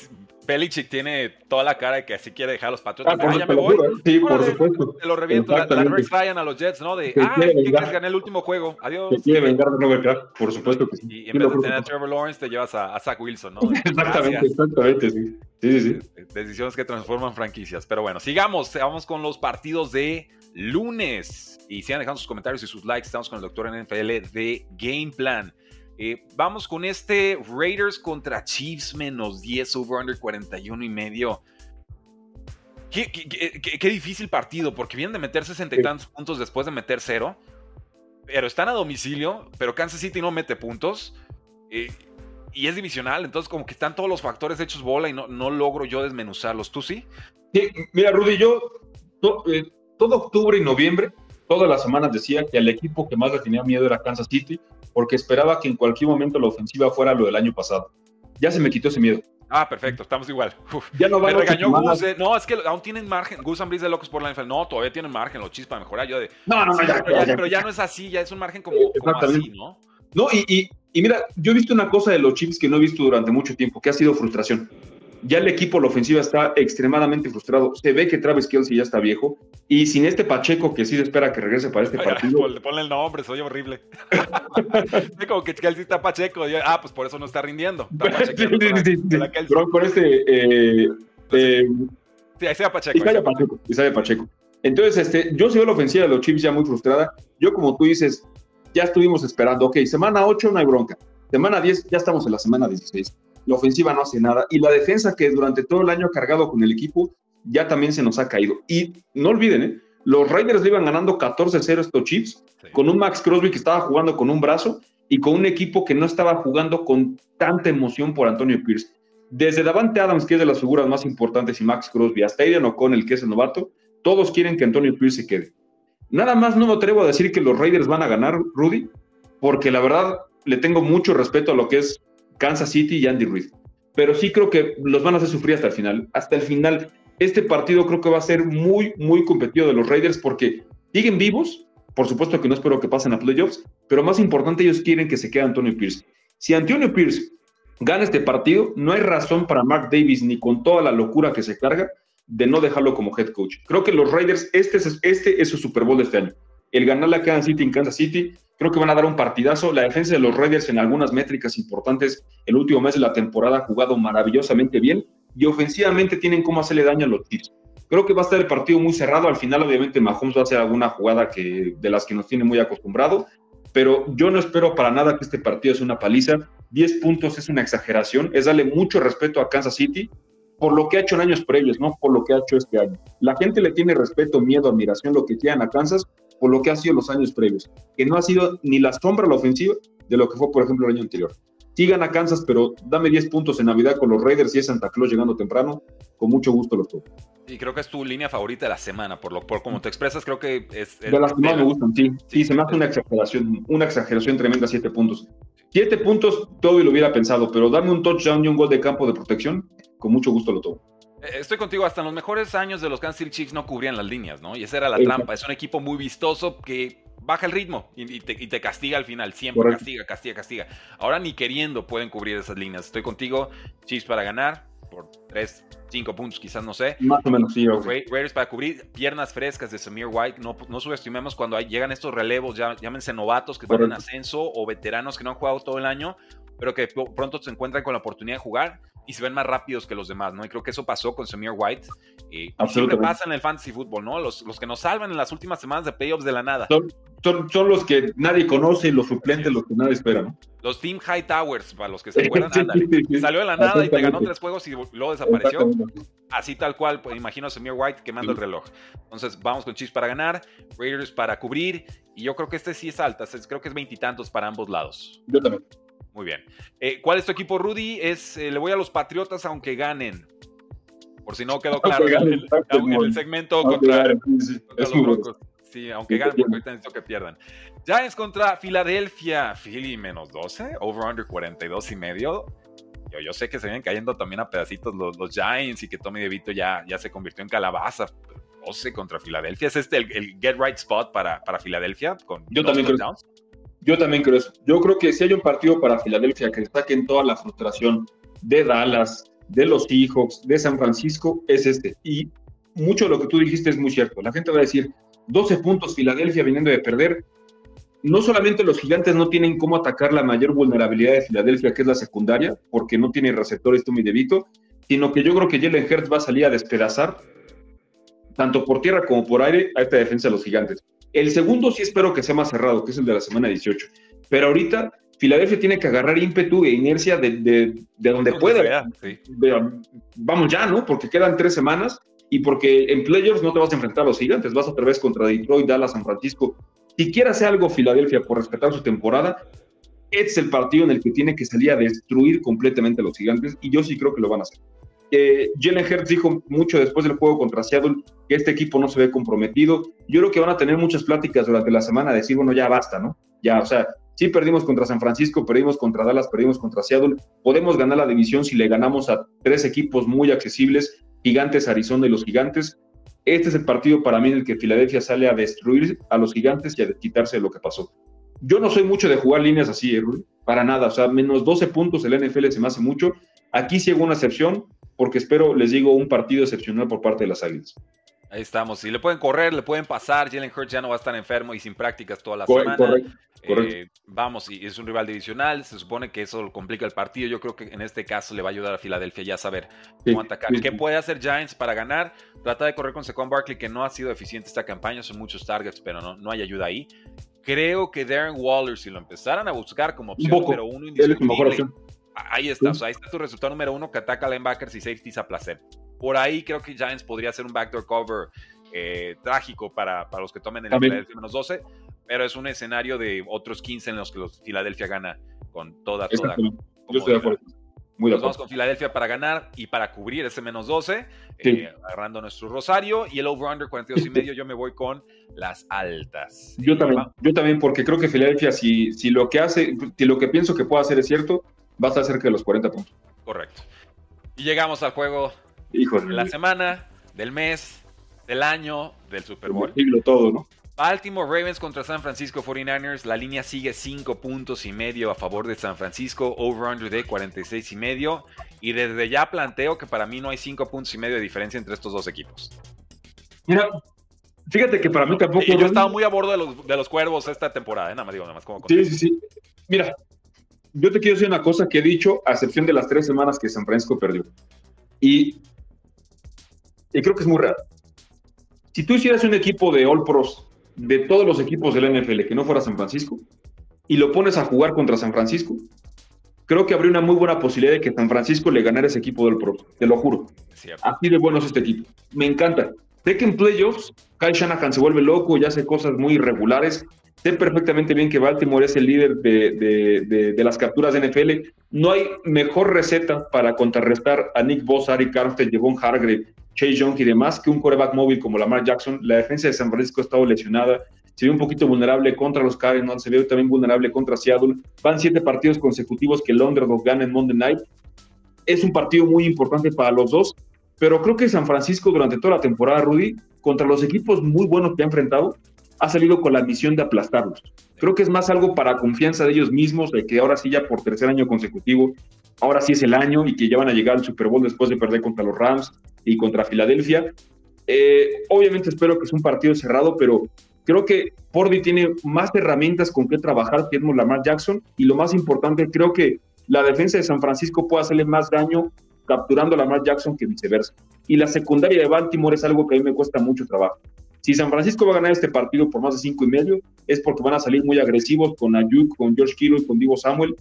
Belichick tiene toda la cara de que así quiere dejar a los Patriotas. Ah, ya me voy. Sí, por supuesto. Te lo reviento. La, la Rex Ryan a los Jets, ¿no? De, ah, que gané el último juego. Adiós. Te quiere vengar de por supuesto que sí. Y, en vez de tener a Trevor Lawrence, te llevas a, Zach Wilson, ¿no? *laughs* exactamente, exactamente, sí. Sí, sí. Decisiones que transforman franquicias. Pero bueno, sigamos. Vamos con los partidos de lunes. Y sigan dejando sus comentarios y sus likes. Estamos con el doctor NFL de Game Plan. Eh, vamos con este Raiders contra Chiefs menos 10 over under 41 y medio. Qué, difícil partido, porque vienen de meter 60 y tantos puntos después de meter cero. Pero están a domicilio, pero Kansas City no mete puntos. Eh, y es divisional, entonces como que están todos los factores hechos bola y no, no logro yo desmenuzarlos. ¿Tú sí? Sí, mira, Rudy, yo eh, todo octubre y noviembre, todas las semanas decía que el equipo que más le tenía miedo era Kansas City porque esperaba que en cualquier momento la ofensiva fuera lo del año pasado. Ya se me quitó ese miedo. Ah, perfecto, estamos igual. ya no va Me regañó Gus. no, es que aún tienen margen. Gus Ambris de locos por la NFL. No, todavía tienen margen los chips para mejorar. Yo de, no, no, no, ya, pero, ya, no es así, ya es un margen como, así, ¿no? No, y, y mira, yo he visto una cosa de los chips que no he visto durante mucho tiempo, que ha sido frustración ya el equipo, la ofensiva, está extremadamente frustrado. Se ve que Travis Kelsey ya está viejo. Y sin este Pacheco, que sí se espera que regrese para este partido. *laughs* Ponle el nombre, soy horrible. *laughs* como que Kelsey está Pacheco. ah, pues por eso no está rindiendo. *laughs* Pero con este. Eh, eh, sí, ahí sea Pacheco. Isaiah Pacheco, Isaiah Pacheco. Entonces, este, yo sigo la ofensiva de los Chiefs ya muy frustrada. Yo, como tú dices, ya estuvimos esperando. Ok, semana 8 no hay bronca. Semana 10, ya estamos en la semana 16 la ofensiva no hace nada y la defensa que durante todo el año ha cargado con el equipo ya también se nos ha caído. Y no olviden, ¿eh? los Raiders le iban ganando 14-0 estos Chiefs con un Max Crosby que estaba jugando con un brazo y con un equipo que no estaba jugando con tanta emoción por Antonio Pierce. Desde Davante Adams, que es de las figuras más importantes, y Max Crosby, hasta Aiden O'Connell, que es el novato, todos quieren que Antonio Pierce se quede. Nada más no me atrevo a decir que los Raiders van a ganar, Rudy, porque la verdad le tengo mucho respeto a lo que es Kansas City y Andy Reid. Pero sí creo que los van a hacer sufrir hasta el final. Hasta el final, este partido creo que va a ser muy, muy competido de los Raiders porque siguen vivos. Por supuesto que no espero que pasen a playoffs, pero más importante, ellos quieren que se quede Antonio Pierce. Si Antonio Pierce gana este partido, no hay razón para Mark Davis, ni con toda la locura que se carga, de no dejarlo como head coach. Creo que los Raiders, este es, este es su Super Bowl de este año. El ganar la Kansas City en Kansas City Creo que van a dar un partidazo. La defensa de los Raiders en algunas métricas importantes el último mes de la temporada ha jugado maravillosamente bien y ofensivamente tienen cómo hacerle daño a los Chiefs. Creo que va a estar el partido muy cerrado. Al final, obviamente, Mahomes va a hacer alguna jugada que, de las que nos tiene muy acostumbrado, pero yo no espero para nada que este partido sea una paliza. 10 puntos es una exageración, es darle mucho respeto a Kansas City por lo que ha hecho en años previos, no por lo que ha hecho este año. La gente le tiene respeto, miedo, admiración, lo que quieran a Kansas, por lo que ha sido los años previos, que no ha sido ni la sombra la ofensiva de lo que fue, por ejemplo, el año anterior. Sigan a Kansas, pero dame 10 puntos en Navidad con los Raiders y es Santa Claus llegando temprano, con mucho gusto los toco. Y creo que es tu línea favorita de la semana, por lo por como te expresas, creo que es... de las que más me gustan, sí. Sí, se me hace una exageración, una exageración tremenda, 7 puntos. 7 puntos, todo y lo hubiera pensado, pero dame un touchdown y un gol de campo de protección, con mucho gusto lo toco. Eh, estoy contigo, hasta en los mejores años de los Kansas City Chiefs no cubrían las líneas, ¿no? Y esa era la trampa. Es un equipo muy vistoso que baja el ritmo y, te, castiga al final. Siempre castiga, castiga, castiga. Ahora ni queriendo pueden cubrir esas líneas. Estoy contigo, Chiefs para ganar por 3, 5 puntos, quizás, no sé. Más o menos, sí. Raiders para cubrir piernas frescas de Samir White. No, no subestimemos cuando llegan estos relevos, ya, llámense novatos que están en ascenso o veteranos que no han jugado todo el año, pero que pronto se encuentran con la oportunidad de jugar y se ven más rápidos que los demás, ¿no? Y creo que eso pasó con Samir White. Eh, y siempre pasa en el fantasy fútbol, ¿no? Los, los, que nos salvan en las últimas semanas de playoffs de la nada. Son, son, los que nadie conoce, los suplentes, los que nadie espera, ¿no? Los Team High Towers, para los que se acuerdan, Salió de la nada y te ganó tres juegos y luego desapareció. Así tal cual, pues, imagino a Samir White quemando el reloj. Entonces, vamos con Chiefs para ganar, Raiders para cubrir, y yo creo que este sí es alta, creo que es veintitantos para ambos lados. Yo también. Muy bien. Eh, ¿Cuál es tu equipo, Rudy? Es, eh, le voy a los Patriotas aunque ganen. Por si no quedó claro en, el, segmento contra, los Broncos. Sí, aunque ganen, porque ahorita necesito que pierdan. Giants contra Filadelfia. Philly menos 12, over-under 42 y medio. Yo, yo, sé que se vienen cayendo también a pedacitos los, los Giants y que Tommy DeVito ya, ya se convirtió en calabaza. 12 contra Filadelfia. ¿Es este el, get right spot para, para Filadelfia? Con yo también creo. Yo también creo eso. Yo creo que si hay un partido para Filadelfia que saquen toda la frustración de Dallas, de los Seahawks, de San Francisco, es este. Y mucho lo que tú dijiste es muy cierto. La gente va a decir, 12 puntos Filadelfia viniendo de perder. No solamente los gigantes no tienen cómo atacar la mayor vulnerabilidad de Filadelfia, que es la secundaria, porque no tiene receptores muy Devito, sino que yo creo que Jalen Hurts va a salir a despedazar, tanto por tierra como por aire, a esta defensa de los gigantes. El segundo sí espero que sea más cerrado, que es el de la semana 18. Pero ahorita Filadelfia tiene que agarrar ímpetu e inercia de, de, donde pueda. vamos ya, ¿no? Porque quedan tres semanas y porque en playoffs no te vas a enfrentar a los gigantes, vas otra vez contra Detroit, Dallas, San Francisco. Si quiere hacer algo Filadelfia por respetar su temporada, es el partido en el que tiene que salir a destruir completamente a los gigantes y yo sí creo que lo van a hacer. Eh, Jalen Hurts dijo mucho después del juego contra Seattle que este equipo no se ve comprometido. Yo creo que van a tener muchas pláticas durante la semana, decir, bueno, ya basta, ¿no? Ya, o sea, Sí, perdimos contra San Francisco, perdimos contra Dallas, perdimos contra Seattle. Podemos ganar la división si le ganamos a tres equipos muy accesibles, Gigantes, Arizona y los Gigantes. Este es el partido para mí en el que Filadelfia sale a destruir a los Gigantes y a quitarse lo que pasó. Yo no soy mucho de jugar líneas así, ¿eh, para nada. O sea, menos 12 puntos el NFL se me hace mucho. Aquí sí una excepción, porque espero, les digo, un partido excepcional por parte de las Águilas. Ahí estamos. Si le pueden correr, le pueden pasar. Jalen Hurts ya no va a estar enfermo y sin prácticas toda la semana. Correcto, eh, vamos, y es un rival divisional. Se supone que eso complica el partido. Yo creo que en este caso le va a ayudar a Filadelfia ya a saber cómo atacar. ¿Qué puede hacer Giants para ganar? Trata de correr con Saquon Barkley, que no ha sido eficiente esta campaña. Son muchos targets, pero no, no hay ayuda ahí. Creo que Darren Waller, si lo empezaran a buscar como opción número uno indiscutible, ahí está. ahí está tu resultado número uno que ataca a linebackers y safeties a placer. Por ahí creo que Giants podría ser un backdoor cover eh, trágico para, para, los que tomen el Philadelphia menos 12, pero es un escenario de otros 15 en los que los Philadelphia gana con toda, toda. Yo estoy de acuerdo. Muy Nos vamos con Filadelfia para ganar y para cubrir ese menos 12, eh, agarrando nuestro rosario. Y el over-under 42 y medio, yo me voy con las altas. Yo también, yo también, porque creo que Filadelfia, si, si lo que hace, si lo que pienso que puede hacer es cierto, va a estar cerca de los 40 puntos. Correcto. Y llegamos al juego de la semana, del mes, del año, del Super Bowl. todo, ¿no? Baltimore Ravens contra San Francisco 49ers. La línea sigue 5 puntos y medio a favor de San Francisco. Over-under de 46 y medio. Y desde ya planteo que para mí no hay 5 puntos y medio de diferencia entre estos dos equipos. Mira, fíjate que para mí tampoco. Y yo he estado muy a bordo de los, de los cuervos esta temporada, ¿eh? nada más digo, nada más como. Sí, sí, sí. Mira, yo te quiero decir una cosa que he dicho, a excepción de las tres semanas que San Francisco perdió. Y, y creo que es muy real. Si tú hicieras un equipo de All Pros de todos los equipos del NFL que no fuera San Francisco y lo pones a jugar contra San Francisco, creo que habría una muy buena posibilidad de que San Francisco le ganara ese equipo del Pro, te lo juro. Así de bueno es este equipo. Me encanta. Sé que en playoffs Kyle Shanahan se vuelve loco y hace cosas muy irregulares. Sé perfectamente bien que Baltimore es el líder de, de, las capturas de NFL. No hay mejor receta para contrarrestar a Nick Bosa, Ari Carter, Jevon Hargrave Chase Young y demás, que un coreback móvil como Lamar Jackson. La defensa de San Francisco ha estado lesionada, se ve un poquito vulnerable contra los Cardinals, se ve también vulnerable contra Seattle. Van siete partidos consecutivos que el underdog gana en Monday Night. Es un partido muy importante para los dos, pero creo que San Francisco durante toda la temporada, Rudy, contra los equipos muy buenos que ha enfrentado, ha salido con la misión de aplastarlos. Creo que es más algo para confianza de ellos mismos, de que ahora sí ya por tercer año consecutivo, ahora sí es el año y que ya van a llegar al Super Bowl después de perder contra los Rams, y contra Filadelfia. Eh, obviamente espero que es un partido cerrado, pero creo que Pordy tiene más herramientas con que trabajar que Lamar Jackson y lo más importante, creo que la defensa de San Francisco puede hacerle más daño capturando a Lamar Jackson que viceversa. Y la secundaria de Baltimore es algo que a mí me cuesta mucho trabajo. Si San Francisco va a ganar este partido por más de cinco y medio, es porque van a salir muy agresivos con Ayuk, con George Kittle con Divo Samuel.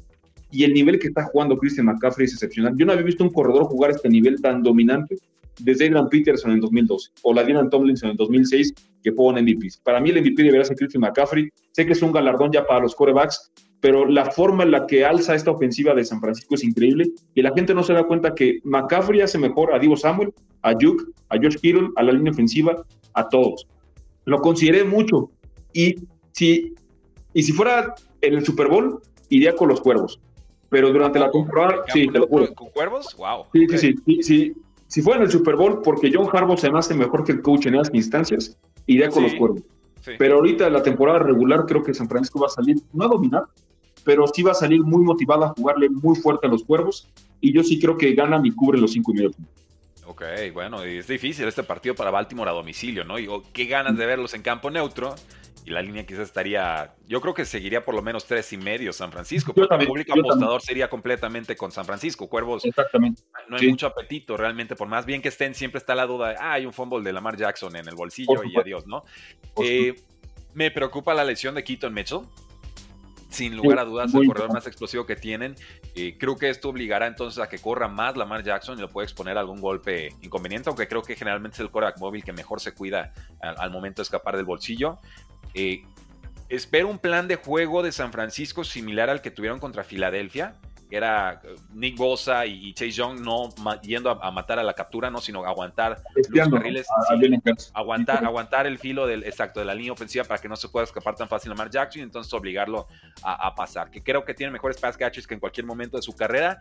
Y el nivel que está jugando Christian McCaffrey es excepcional. Yo no había visto un corredor jugar este nivel tan dominante desde Adrian Peterson en 2012 o la Dylan Tomlinson en 2006 que fue un MVP. Para mí el MVP debería ser Christian McCaffrey. Sé que es un galardón ya para los corebacks, pero la forma en la que alza esta ofensiva de San Francisco es increíble y la gente no se da cuenta que McCaffrey hace mejor a Divo Samuel, a Duke, a George Kittle, a la línea ofensiva, a todos. Lo consideré mucho y si, y si fuera en el Super Bowl, iría con los cuervos. Pero durante la temporada, sí, te lo ¿Con cuervos? Wow. Sí, sí, sí, sí, si fuera en el Super Bowl, porque John Harbaugh se me hace mejor que el coach en esas instancias, iría con los cuervos. Pero ahorita la temporada regular creo que San Francisco va a salir, no a dominar, pero sí va a salir muy motivado a jugarle muy fuerte a los cuervos. Y yo sí creo que gana y cubre los cinco y medio. Ok, bueno, y es difícil este partido para Baltimore a domicilio, ¿no? Y oh, qué ganas de verlos en campo neutro y la línea quizás estaría, yo creo que seguiría por lo menos tres y medio San Francisco, porque el público apostador sería completamente con San Francisco. Cuervos, Exactamente. no hay mucho apetito realmente, por más bien que estén, siempre está la duda de, ah, hay un fumble de Lamar Jackson en el bolsillo y adiós, ¿no? Eh, me preocupa la lesión de Keaton Mitchell. Sin lugar a dudas, el corredor más explosivo que tienen. Eh, creo que esto obligará entonces a que corra más Lamar Jackson y lo puede exponer a algún golpe inconveniente, aunque creo que generalmente es el quarterback móvil que mejor se cuida al momento de escapar del bolsillo. Eh, espero un plan de juego de San Francisco similar al que tuvieron contra Filadelfia, que era eh, Nick Bosa y, Chase Young no yendo a, matar a la captura, no, sino aguantar los carriles, aguantar, aguantar el filo del exacto de la línea ofensiva para que no se pueda escapar tan fácil a Lamar Jackson y entonces obligarlo a, pasar. Que creo que tiene mejores pass catchers que en cualquier momento de su carrera,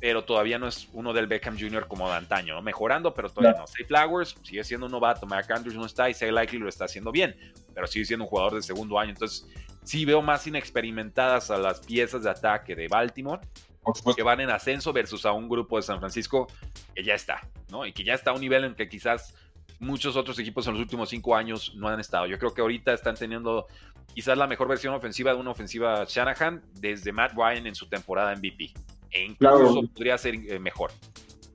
pero todavía no es uno del Beckham Jr. como de antaño, ¿no? mejorando, pero todavía no. Say Flowers sigue siendo un novato, Mark Andrews no está y Say Likely lo está haciendo bien, pero sigue siendo un jugador de segundo año, entonces sí veo más inexperimentadas a las piezas de ataque de Baltimore que van en ascenso versus a un grupo de San Francisco que ya está, ¿no? Y que ya está a un nivel en que quizás muchos otros equipos en los últimos cinco años no han estado. Yo creo que ahorita están teniendo quizás la mejor versión ofensiva de una ofensiva Shanahan desde Matt Ryan en su temporada MVP. E incluso podría ser eh, mejor.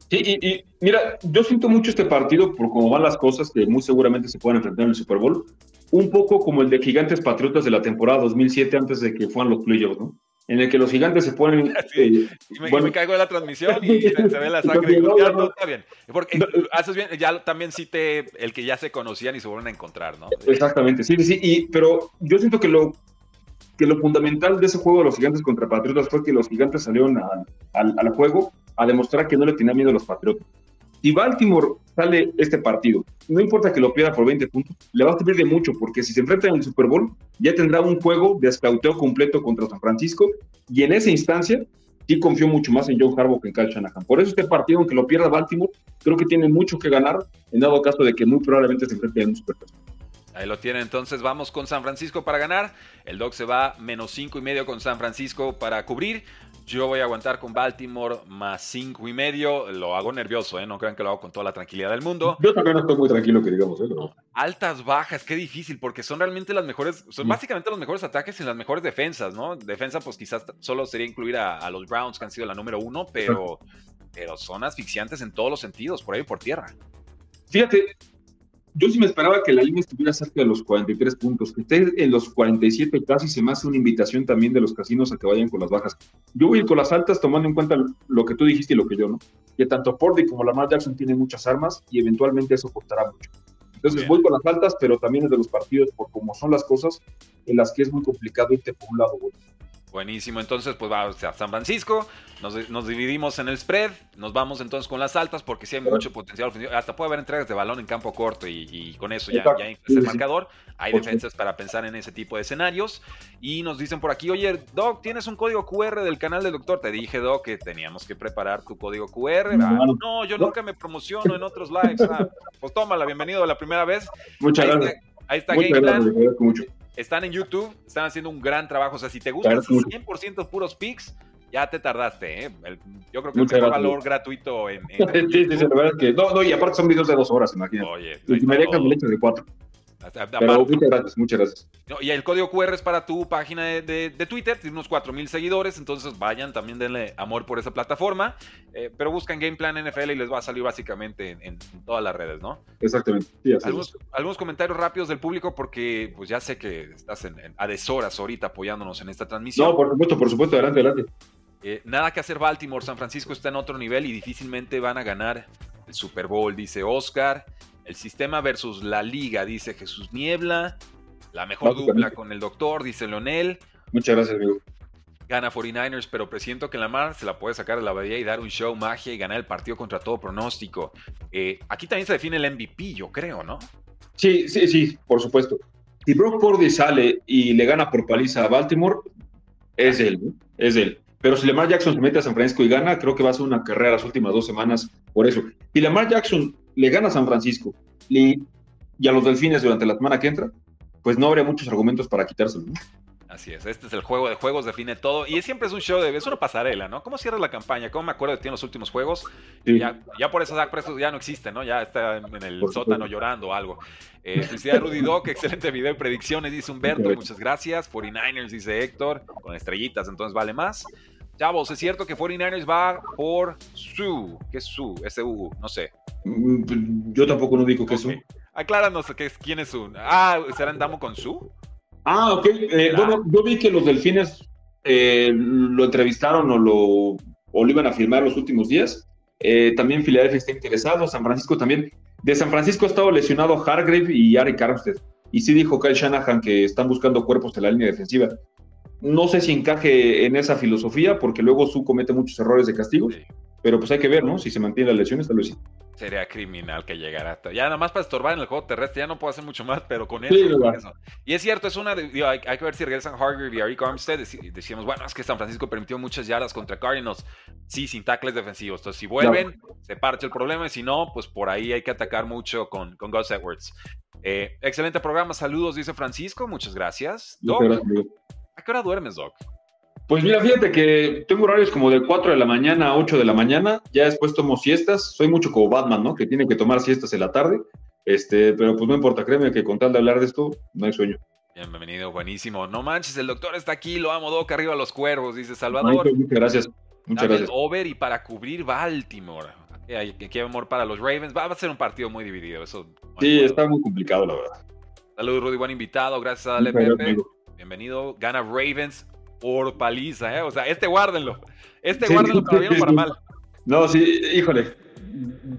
Sí, y, mira, yo siento mucho este partido por cómo van las cosas, que muy seguramente se pueden enfrentar en el Super Bowl, un poco como el de Gigantes Patriotas de la temporada 2007 antes de que fueran los playoffs, ¿no? En el que los gigantes se ponen. *laughs* Eh, y, me, caigo de la transmisión y *laughs* se, ve la sangre. no, está bien. Porque haces bien, ya también cite el que ya se conocían y se vuelven a encontrar, ¿no? Exactamente, sí, sí. Y, pero yo siento que lo, que lo fundamental de ese juego de los gigantes contra Patriotas fue que los gigantes salieron al juego a demostrar que no le tenía miedo a los Patriotas. Si Baltimore sale este partido, no importa que lo pierda por 20 puntos, le va a servir de mucho, porque si se enfrenta en el Super Bowl, ya tendrá un juego de escauteo completo contra San Francisco, y en esa instancia sí confío mucho más en John Harbaugh que en Kyle Shanahan. Por eso este partido, aunque lo pierda Baltimore, creo que tiene mucho que ganar, en dado caso de que muy probablemente se enfrente en un Super Bowl. Ahí lo tiene, entonces vamos con San Francisco para ganar. El Dog se va menos cinco y medio con San Francisco para cubrir. Yo voy a aguantar con Baltimore más cinco y medio. Lo hago nervioso, ¿eh? No crean que lo hago con toda la tranquilidad del mundo. Yo también estoy muy tranquilo, que digamos. ¿eh? Altas, bajas, qué difícil, porque son realmente las mejores, son básicamente los mejores ataques y las mejores defensas, ¿no? Defensa, pues quizás solo sería incluir a, los Browns, que han sido la número uno, pero, pero son asfixiantes en todos los sentidos, por ahí por tierra. Fíjate, yo sí me esperaba que la línea estuviera cerca de los 43 puntos, que esté en los 47 casi se me hace una invitación también de los casinos a que vayan con las bajas. Yo voy a ir con las altas tomando en cuenta lo que tú dijiste y lo que yo, ¿no? Que tanto Pordy como Lamar Jackson tienen muchas armas y eventualmente eso costará mucho. Entonces voy con las altas, pero también es de los partidos por cómo son las cosas en las que es muy complicado irte por un lado u otro. Buenísimo, entonces pues vamos a San Francisco, nos, dividimos en el spread, nos vamos entonces con las altas porque sí hay mucho potencial ofensivo, hasta puede haber entregas de balón en campo corto y, con eso ya, ya el marcador, hay defensas para pensar en ese tipo de escenarios. Y nos dicen por aquí, oye Doc, ¿tienes un código QR del canal del doctor? Te dije Doc que teníamos que preparar tu código QR, no, yo nunca me promociono en otros lives, ah, pues tómala, bienvenido la primera vez. Muchas gracias. ahí está Game Mucho están en YouTube, están haciendo un gran trabajo. O sea, si te gustan 100% puros pics, ya te tardaste, ¿eh? yo creo que es un valor gratuito en. *laughs* sí, sí, sí, la verdad es que. No, no, y aparte son videos de dos horas, imagínate. Oye, y me dejan el hecho de cuatro. Pero muchas gracias, muchas gracias. y el código QR es para tu página de, de, Twitter, tiene unos 4000 seguidores, entonces vayan, también denle amor por esa plataforma. Eh, pero buscan Game Plan NFL y les va a salir básicamente en, todas las redes, ¿no? Exactamente. algunos, comentarios rápidos del público, porque pues ya sé que estás en, a deshoras ahorita apoyándonos en esta transmisión. No, por supuesto, por supuesto, adelante, adelante. Eh, nada que hacer Baltimore, San Francisco está en otro nivel y difícilmente van a ganar el Super Bowl, dice Oscar. El sistema versus la liga, dice Jesús Niebla. La mejor dupla con el doctor, dice Leonel. Muchas gracias, amigo. Gana 49ers, pero presiento que la mar se la puede sacar de la bahía y dar un show magia y ganar el partido contra todo pronóstico. Eh, aquí también se define el MVP, yo creo, ¿no? Sí, sí, sí, por supuesto. Si Brock Purdy sale y le gana por paliza a Baltimore, es él, ¿no? es él. Pero si Lamar Jackson se mete a San Francisco y gana, creo que va a ser una carrera las últimas dos semanas por eso. Y Lamar Jackson le gana San Francisco y, a los Delfines durante la semana que entra, pues no habría muchos argumentos para quitárselo. Así es, este es el juego de juegos, define todo. Y siempre es un show de. Es una pasarela, ¿no? ¿Cómo cierras la campaña? ¿Cómo me acuerdo de ti en los últimos juegos? Ya, por eso Zach ya no existe, ¿no? Ya está en, el sótano llorando o algo. Eh, felicidades, Rudy Doc. Excelente video de predicciones, dice Humberto. Muchas gracias. 49ers, dice Héctor. Con estrellitas, entonces vale más. Chavos, es cierto que 49ers va por Su. ¿Qué es Su? S-U, no sé. Mm, yo tampoco no digo que es Su. Acláranos quién es Su. Ah, ¿será Damo con Su? Ah, ok. Eh, bueno, yo vi que los delfines eh, lo entrevistaron o lo, o lo iban a firmar los últimos días. Eh, también Filadelfia está interesado, San Francisco también. De San Francisco ha estado lesionado Hargrave y Ari Armstead. Y sí dijo Kyle Shanahan que están buscando cuerpos de la línea defensiva. No sé si encaje en esa filosofía, porque luego Su comete muchos errores de castigo, pero pues hay que ver, ¿no? Si se mantiene la lesión, tal vez sí. Sería criminal que llegara hasta. Ya nada más para estorbar en el juego terrestre, ya no puedo hacer mucho más, pero con eso. Y es cierto, es una. De, hay, que ver si regresan Hargrave y Eric Armstead. Decíamos, bueno, es que San Francisco permitió muchas yardas contra Cardinals. Sí, sin tackles defensivos. Entonces, si vuelven, se parte el problema. Y si no, pues por ahí hay que atacar mucho con, con Gus Edwards. Eh, excelente programa, saludos, dice Francisco. Muchas gracias. Doc, ¿A qué hora duermes, Doc? Pues mira, fíjate que tengo horarios como de 4 de la mañana a 8 de la mañana, ya después tomo siestas, soy mucho como Batman, ¿no? Que tiene que tomar siestas en la tarde, este, pero pues no importa, créeme que con tal de hablar de esto, no hay sueño. Bienvenido, buenísimo. No manches, el doctor está aquí, lo amo, Doc, arriba los cuervos, dice Salvador. muchas gracias. Muchas gracias. Over y para cubrir Baltimore. Hay, hay amor para los Ravens. Va a ser un partido muy dividido. Eso, sí, está muy complicado, la verdad. Saludos, Rudy, buen invitado. Gracias a Dale Pepe. Bienvenido. Gana Ravens por paliza, ¿eh? O sea, este guárdenlo. Este guárdenlo para bien o para mal. No, sí, híjole.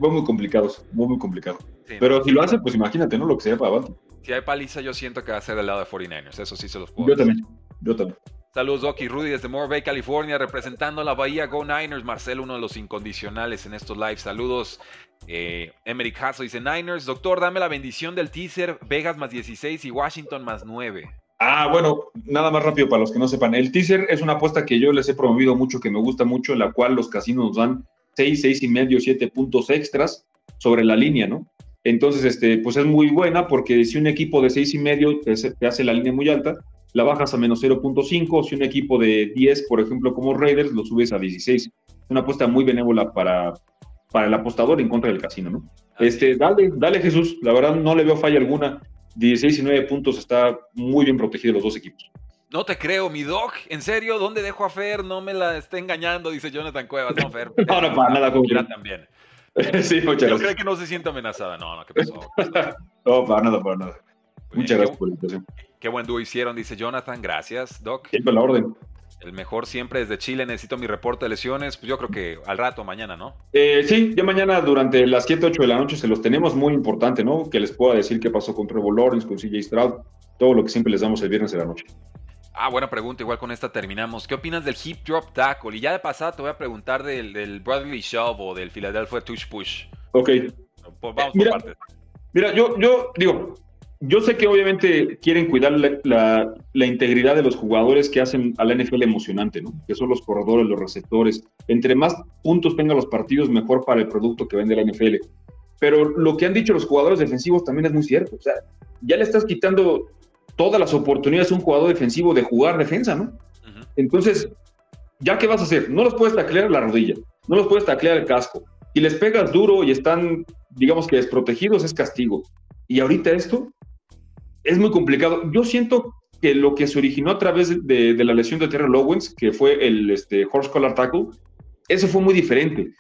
Muy, muy complicados, muy, muy complicado. Pero si lo hace, pues imagínate, ¿no? Lo que sería para abajo. Si hay paliza, yo siento que va a ser del lado de 49ers. Eso sí se los puedo Yo también, yo también. Saludos, Doc y Rudy, desde More Bay, California, representando a la Bahía Go Niners. Marcelo, uno de los incondicionales en estos lives. Saludos. Eh, Emerick Hasso dice: Niners, doctor, dame la bendición del teaser. Vegas más 16 y Washington más 9. Ah, bueno, nada más rápido para los que no sepan. El teaser es una apuesta que yo les he promovido mucho, que me gusta mucho, en la cual los casinos nos dan 6, 6 y medio, 7 puntos extras sobre la línea, ¿no? Entonces, este, pues es muy buena porque si un equipo de 6 y medio te, hace la línea muy alta, la bajas a menos 0.5. Si un equipo de 10, por ejemplo, como Raiders, lo subes a 16. Es una apuesta muy benévola para, para el apostador en contra del casino, ¿no? Este, dale, dale Jesús, la verdad no le veo falla alguna. 16 y 9 puntos, está muy bien protegido los dos equipos. No te creo, mi dog. ¿En serio? ¿Dónde dejo a Fer? No me la esté engañando, dice Jonathan Cuevas. No, Fer. *laughs* no, no, para nada. Como también. *laughs* sí, muchas Yo creo que no se siente amenazada. No, no, ¿qué pasó? *laughs* no, para nada, para nada. Muchas gracias por la invitación. Qué buen dúo hicieron, dice Jonathan. Gracias, Doc. Siempre la orden. El mejor siempre desde Chile. Necesito mi reporte de lesiones. Pues yo creo que al rato, mañana, ¿no? Eh, sí, ya mañana durante las 7, 8 de la noche se los tenemos. Muy importante, ¿no? Que les pueda decir qué pasó con Trevor Lawrence, con CJ Stroud. Todo lo que siempre les damos el viernes de la noche. Ah, buena pregunta. Igual con esta terminamos. ¿Qué opinas del hip drop tackle? Y ya de pasada te voy a preguntar del, del Bradley Shove o del Philadelphia Touch Push. Ok. Vamos por partes. Mira, yo, yo digo, yo sé que obviamente quieren cuidar la, integridad de los jugadores que hacen a la NFL emocionante, ¿no? Que son los corredores, los receptores. Entre más puntos tengan los partidos, mejor para el producto que vende la NFL. Pero lo que han dicho los jugadores defensivos también es muy cierto. O sea, ya le estás quitando todas las oportunidades a un jugador defensivo de jugar defensa, ¿no? Entonces, ¿ya qué vas a hacer? No los puedes taclear la rodilla, no los puedes taclear el casco. Y les pegas duro y están, digamos que desprotegidos, es castigo. Y ahorita esto, es muy complicado. Yo siento que lo que se originó a través de, la lesión de Terry Owens, que fue el este, horse collar tackle, eso fue muy diferente.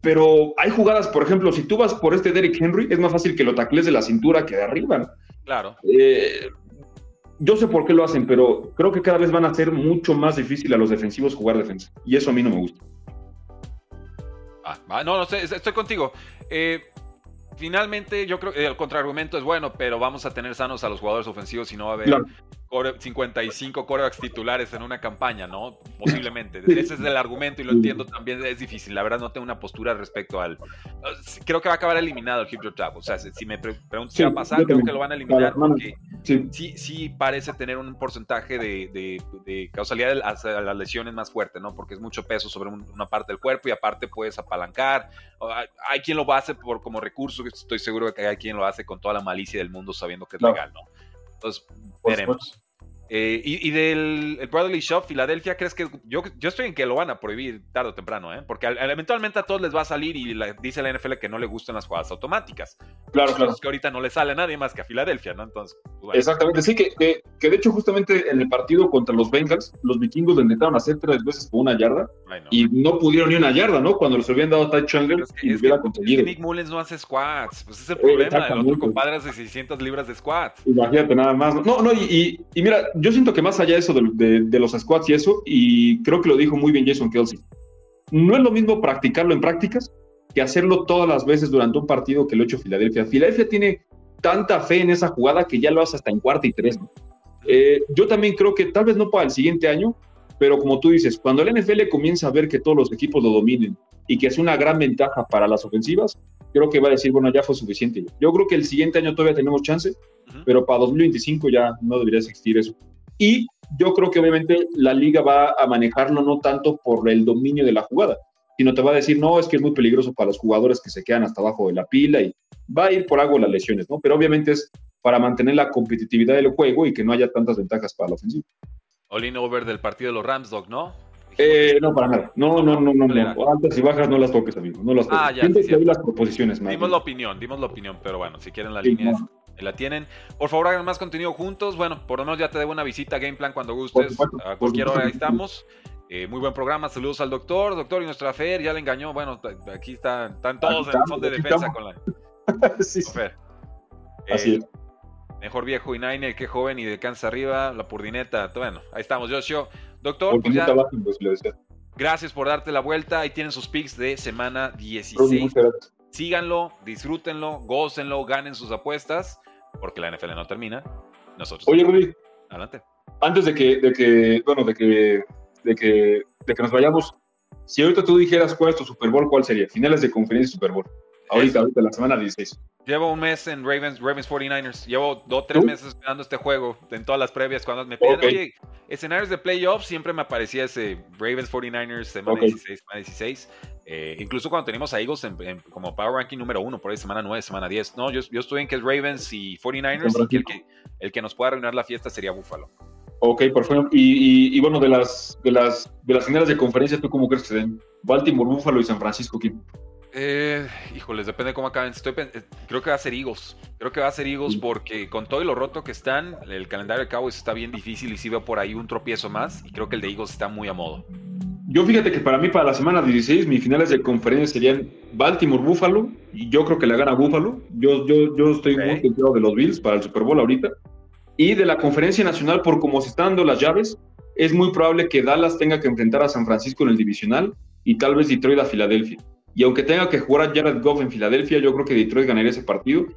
Pero hay jugadas, por ejemplo, si tú vas por este Derrick Henry, es más fácil que lo tacles de la cintura que de arriba. Claro. Eh, yo sé por qué lo hacen, pero creo que cada vez van a ser mucho más difícil a los defensivos jugar defensa. Y eso a mí no me gusta. Ah, no, no, estoy, estoy contigo. Eh, finalmente yo creo que el contraargumento es bueno, pero vamos a tener sanos a los jugadores ofensivos y no va a haber 55 corebacks titulares en una campaña, ¿no? Posiblemente. Ese es el argumento y lo entiendo también, es difícil. La verdad no tengo una postura respecto al... Creo que va a acabar eliminado el hip drop O sea, si me pregunto si va a pasar, creo que lo van a eliminar porque sí, sí, parece tener un porcentaje de, de, causalidad a las lesiones más fuerte, ¿no? Porque es mucho peso sobre una parte del cuerpo y aparte puedes apalancar. Hay, quien lo hace por como recurso, estoy seguro de que hay quien lo hace con toda la malicia del mundo sabiendo que es legal, ¿no? Entonces, veremos. Eh, y, del el Bradley Shop, Filadelfia, ¿crees que yo, yo estoy en que lo van a prohibir tarde o temprano? ¿eh? Porque eventualmente a todos les va a salir y dice la NFL que no le gustan las jugadas automáticas. Claro, claro. que ahorita no le sale a nadie más que a Filadelfia, ¿no? Entonces, pues, Exactamente, sí, que, que, de hecho justamente en el partido contra los Bengals, los vikingos lo intentaron hacer tres veces por una yarda y no pudieron ni una yarda, ¿no? Cuando les habían dado Ty Chandler y hubiera conseguido. Nick Mullens no hace squats, pues ese es el problema. El otro compadre hace 600 libras de squats. Imagínate nada más. No, no, y, y mira, yo siento que más allá de eso de, los squats y eso, y creo que lo dijo muy bien Jason Kelsey, no es lo mismo practicarlo en prácticas que hacerlo todas las veces durante un partido que lo ha hecho Filadelfia. Filadelfia tiene tanta fe en esa jugada que ya lo hace hasta en cuarta y tres. Eh, yo también creo que tal vez no para el siguiente año, pero como tú dices, cuando el NFL comienza a ver que todos los equipos lo dominen y que es una gran ventaja para las ofensivas, creo que va a decir, bueno, ya fue suficiente. Yo creo que el siguiente año todavía tenemos chance, pero para 2025 ya no debería existir eso. Y yo creo que obviamente la liga va a manejarlo no tanto por el dominio de la jugada, sino te va a decir, no, es que es muy peligroso para los jugadores que se quedan hasta abajo de la pila y va a ir por algo las lesiones, ¿no? Pero obviamente es para mantener la competitividad del juego y que no haya tantas ventajas para la ofensiva. All over del partido de los Rams, Doc, ¿no? Eh, no, para nada. No, no, no, no, no. Altas y bajas no las toques, amigo. No las toques. Ah, ya, sí, las proposiciones, Dimos la opinión, dimos la opinión, pero bueno, si quieren la línea, la tienen. Por favor, hagan más contenido juntos. Bueno, por lo menos ya te debo una visita a Game Plan cuando gustes. a cualquier hora ahí estamos. Eh, muy buen programa. Saludos al doctor. Doctor, y nuestra Fer ya le engañó. Bueno, aquí están, están todos en el son de defensa con la. *laughs* sí, Fer. Así es. Mejor viejo y Nine, que joven y de cansa arriba, la purdineta. Bueno, ahí estamos, Joshua. Doctor, pues pues, gracias por darte la vuelta. Ahí tienen sus picks de semana 16. Síganlo, disfrútenlo, gócenlo, ganen sus apuestas, porque la NFL no termina. Nosotros. Oye, Rudy. Adelante. Antes de que, de que, bueno, de que, de que, de que nos vayamos, si ahorita tú dijeras cuál es tu Super Bowl, ¿cuál sería? Finales de conferencia Super Bowl. Ahorita, ahorita, la semana 16. Llevo un mes en Ravens, Ravens 49ers. Llevo dos, tres meses esperando este juego en todas las previas. Cuando me piden, oye, escenarios de playoffs, siempre me aparecía ese Ravens 49ers semana 16, semana 16. Eh, incluso cuando tenemos a Eagles en, como Power Ranking número uno, por ahí semana 9, semana 10. No, yo, yo estoy en que es Ravens y 49ers y el, que el que nos pueda arruinar la fiesta sería Buffalo. Ok, perfecto. Y, y, bueno, de las, de las, de las finales de conferencia, ¿tú cómo crees que se den? Baltimore, Buffalo y San Francisco, ¿quién? Eh, híjoles, depende de cómo acaben. Estoy, eh, creo que va a ser Eagles. Creo que va a ser Eagles porque con todo y lo roto que están, el calendario de Cowboys está bien difícil y si veo por ahí un tropiezo más. Y creo que el de Eagles está muy a modo. Yo fíjate que para mí, para la semana 16, mis finales de conferencia serían Baltimore-Buffalo. Y yo creo que la gana Buffalo. Yo, yo, yo estoy muy contento de los Bills para el Super Bowl ahorita. Y de la conferencia nacional, por cómo se están dando las llaves, es muy probable que Dallas tenga que enfrentar a San Francisco en el divisional y tal vez Detroit a Filadelfia. Y aunque tenga que jugar a Jared Goff en Filadelfia, yo creo que Detroit ganaría ese partido. Y mí,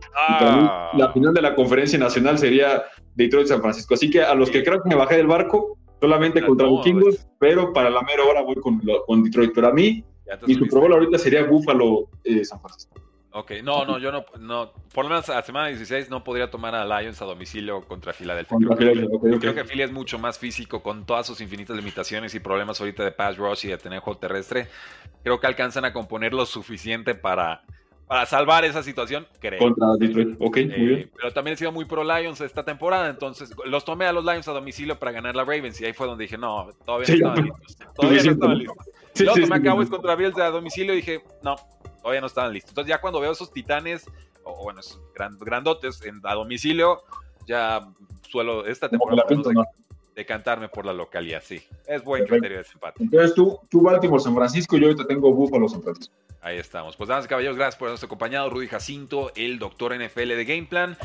ah. la final de la conferencia nacional sería Detroit-San Francisco. Así que a los que creo que me bajé del barco, solamente contra los Kingos, pero para la mera hora voy con, con Detroit. Pero a mí, mi Super Bowl ahorita sería Buffalo-San eh, Francisco. Ok, no, no, yo no, no, por lo menos a semana 16 no podría tomar a Lions a domicilio contra Filadelfia. Creo, que, Philly es mucho más físico con todas sus infinitas limitaciones y problemas ahorita de pass rush y de tener juego terrestre. Creo que alcanzan a componer lo suficiente para, para salvar esa situación, creo. Contra Detroit, ok, muy bien. Eh, pero también he sido muy pro Lions esta temporada, entonces los tomé a los Lions a domicilio para ganar la Ravens y ahí fue donde dije, no, todavía no estaban listos. Todavía no estaban listos. Luego tomé a Cowboys contra Bills a domicilio y dije, no, todavía no estaban listos. Entonces ya cuando veo esos titanes, o, bueno, esos grandotes en, a domicilio, ya suelo esta temporada de, decantarme por la localidad, sí. Es buen criterio de desempate. Entonces tú, tú Baltimore, San Francisco, yo ahorita tengo Buffalo, San Francisco. Ahí estamos. Pues damas y caballeros, gracias por habernos acompañado. Rudy Jacinto, el doctor NFL de Game Plan.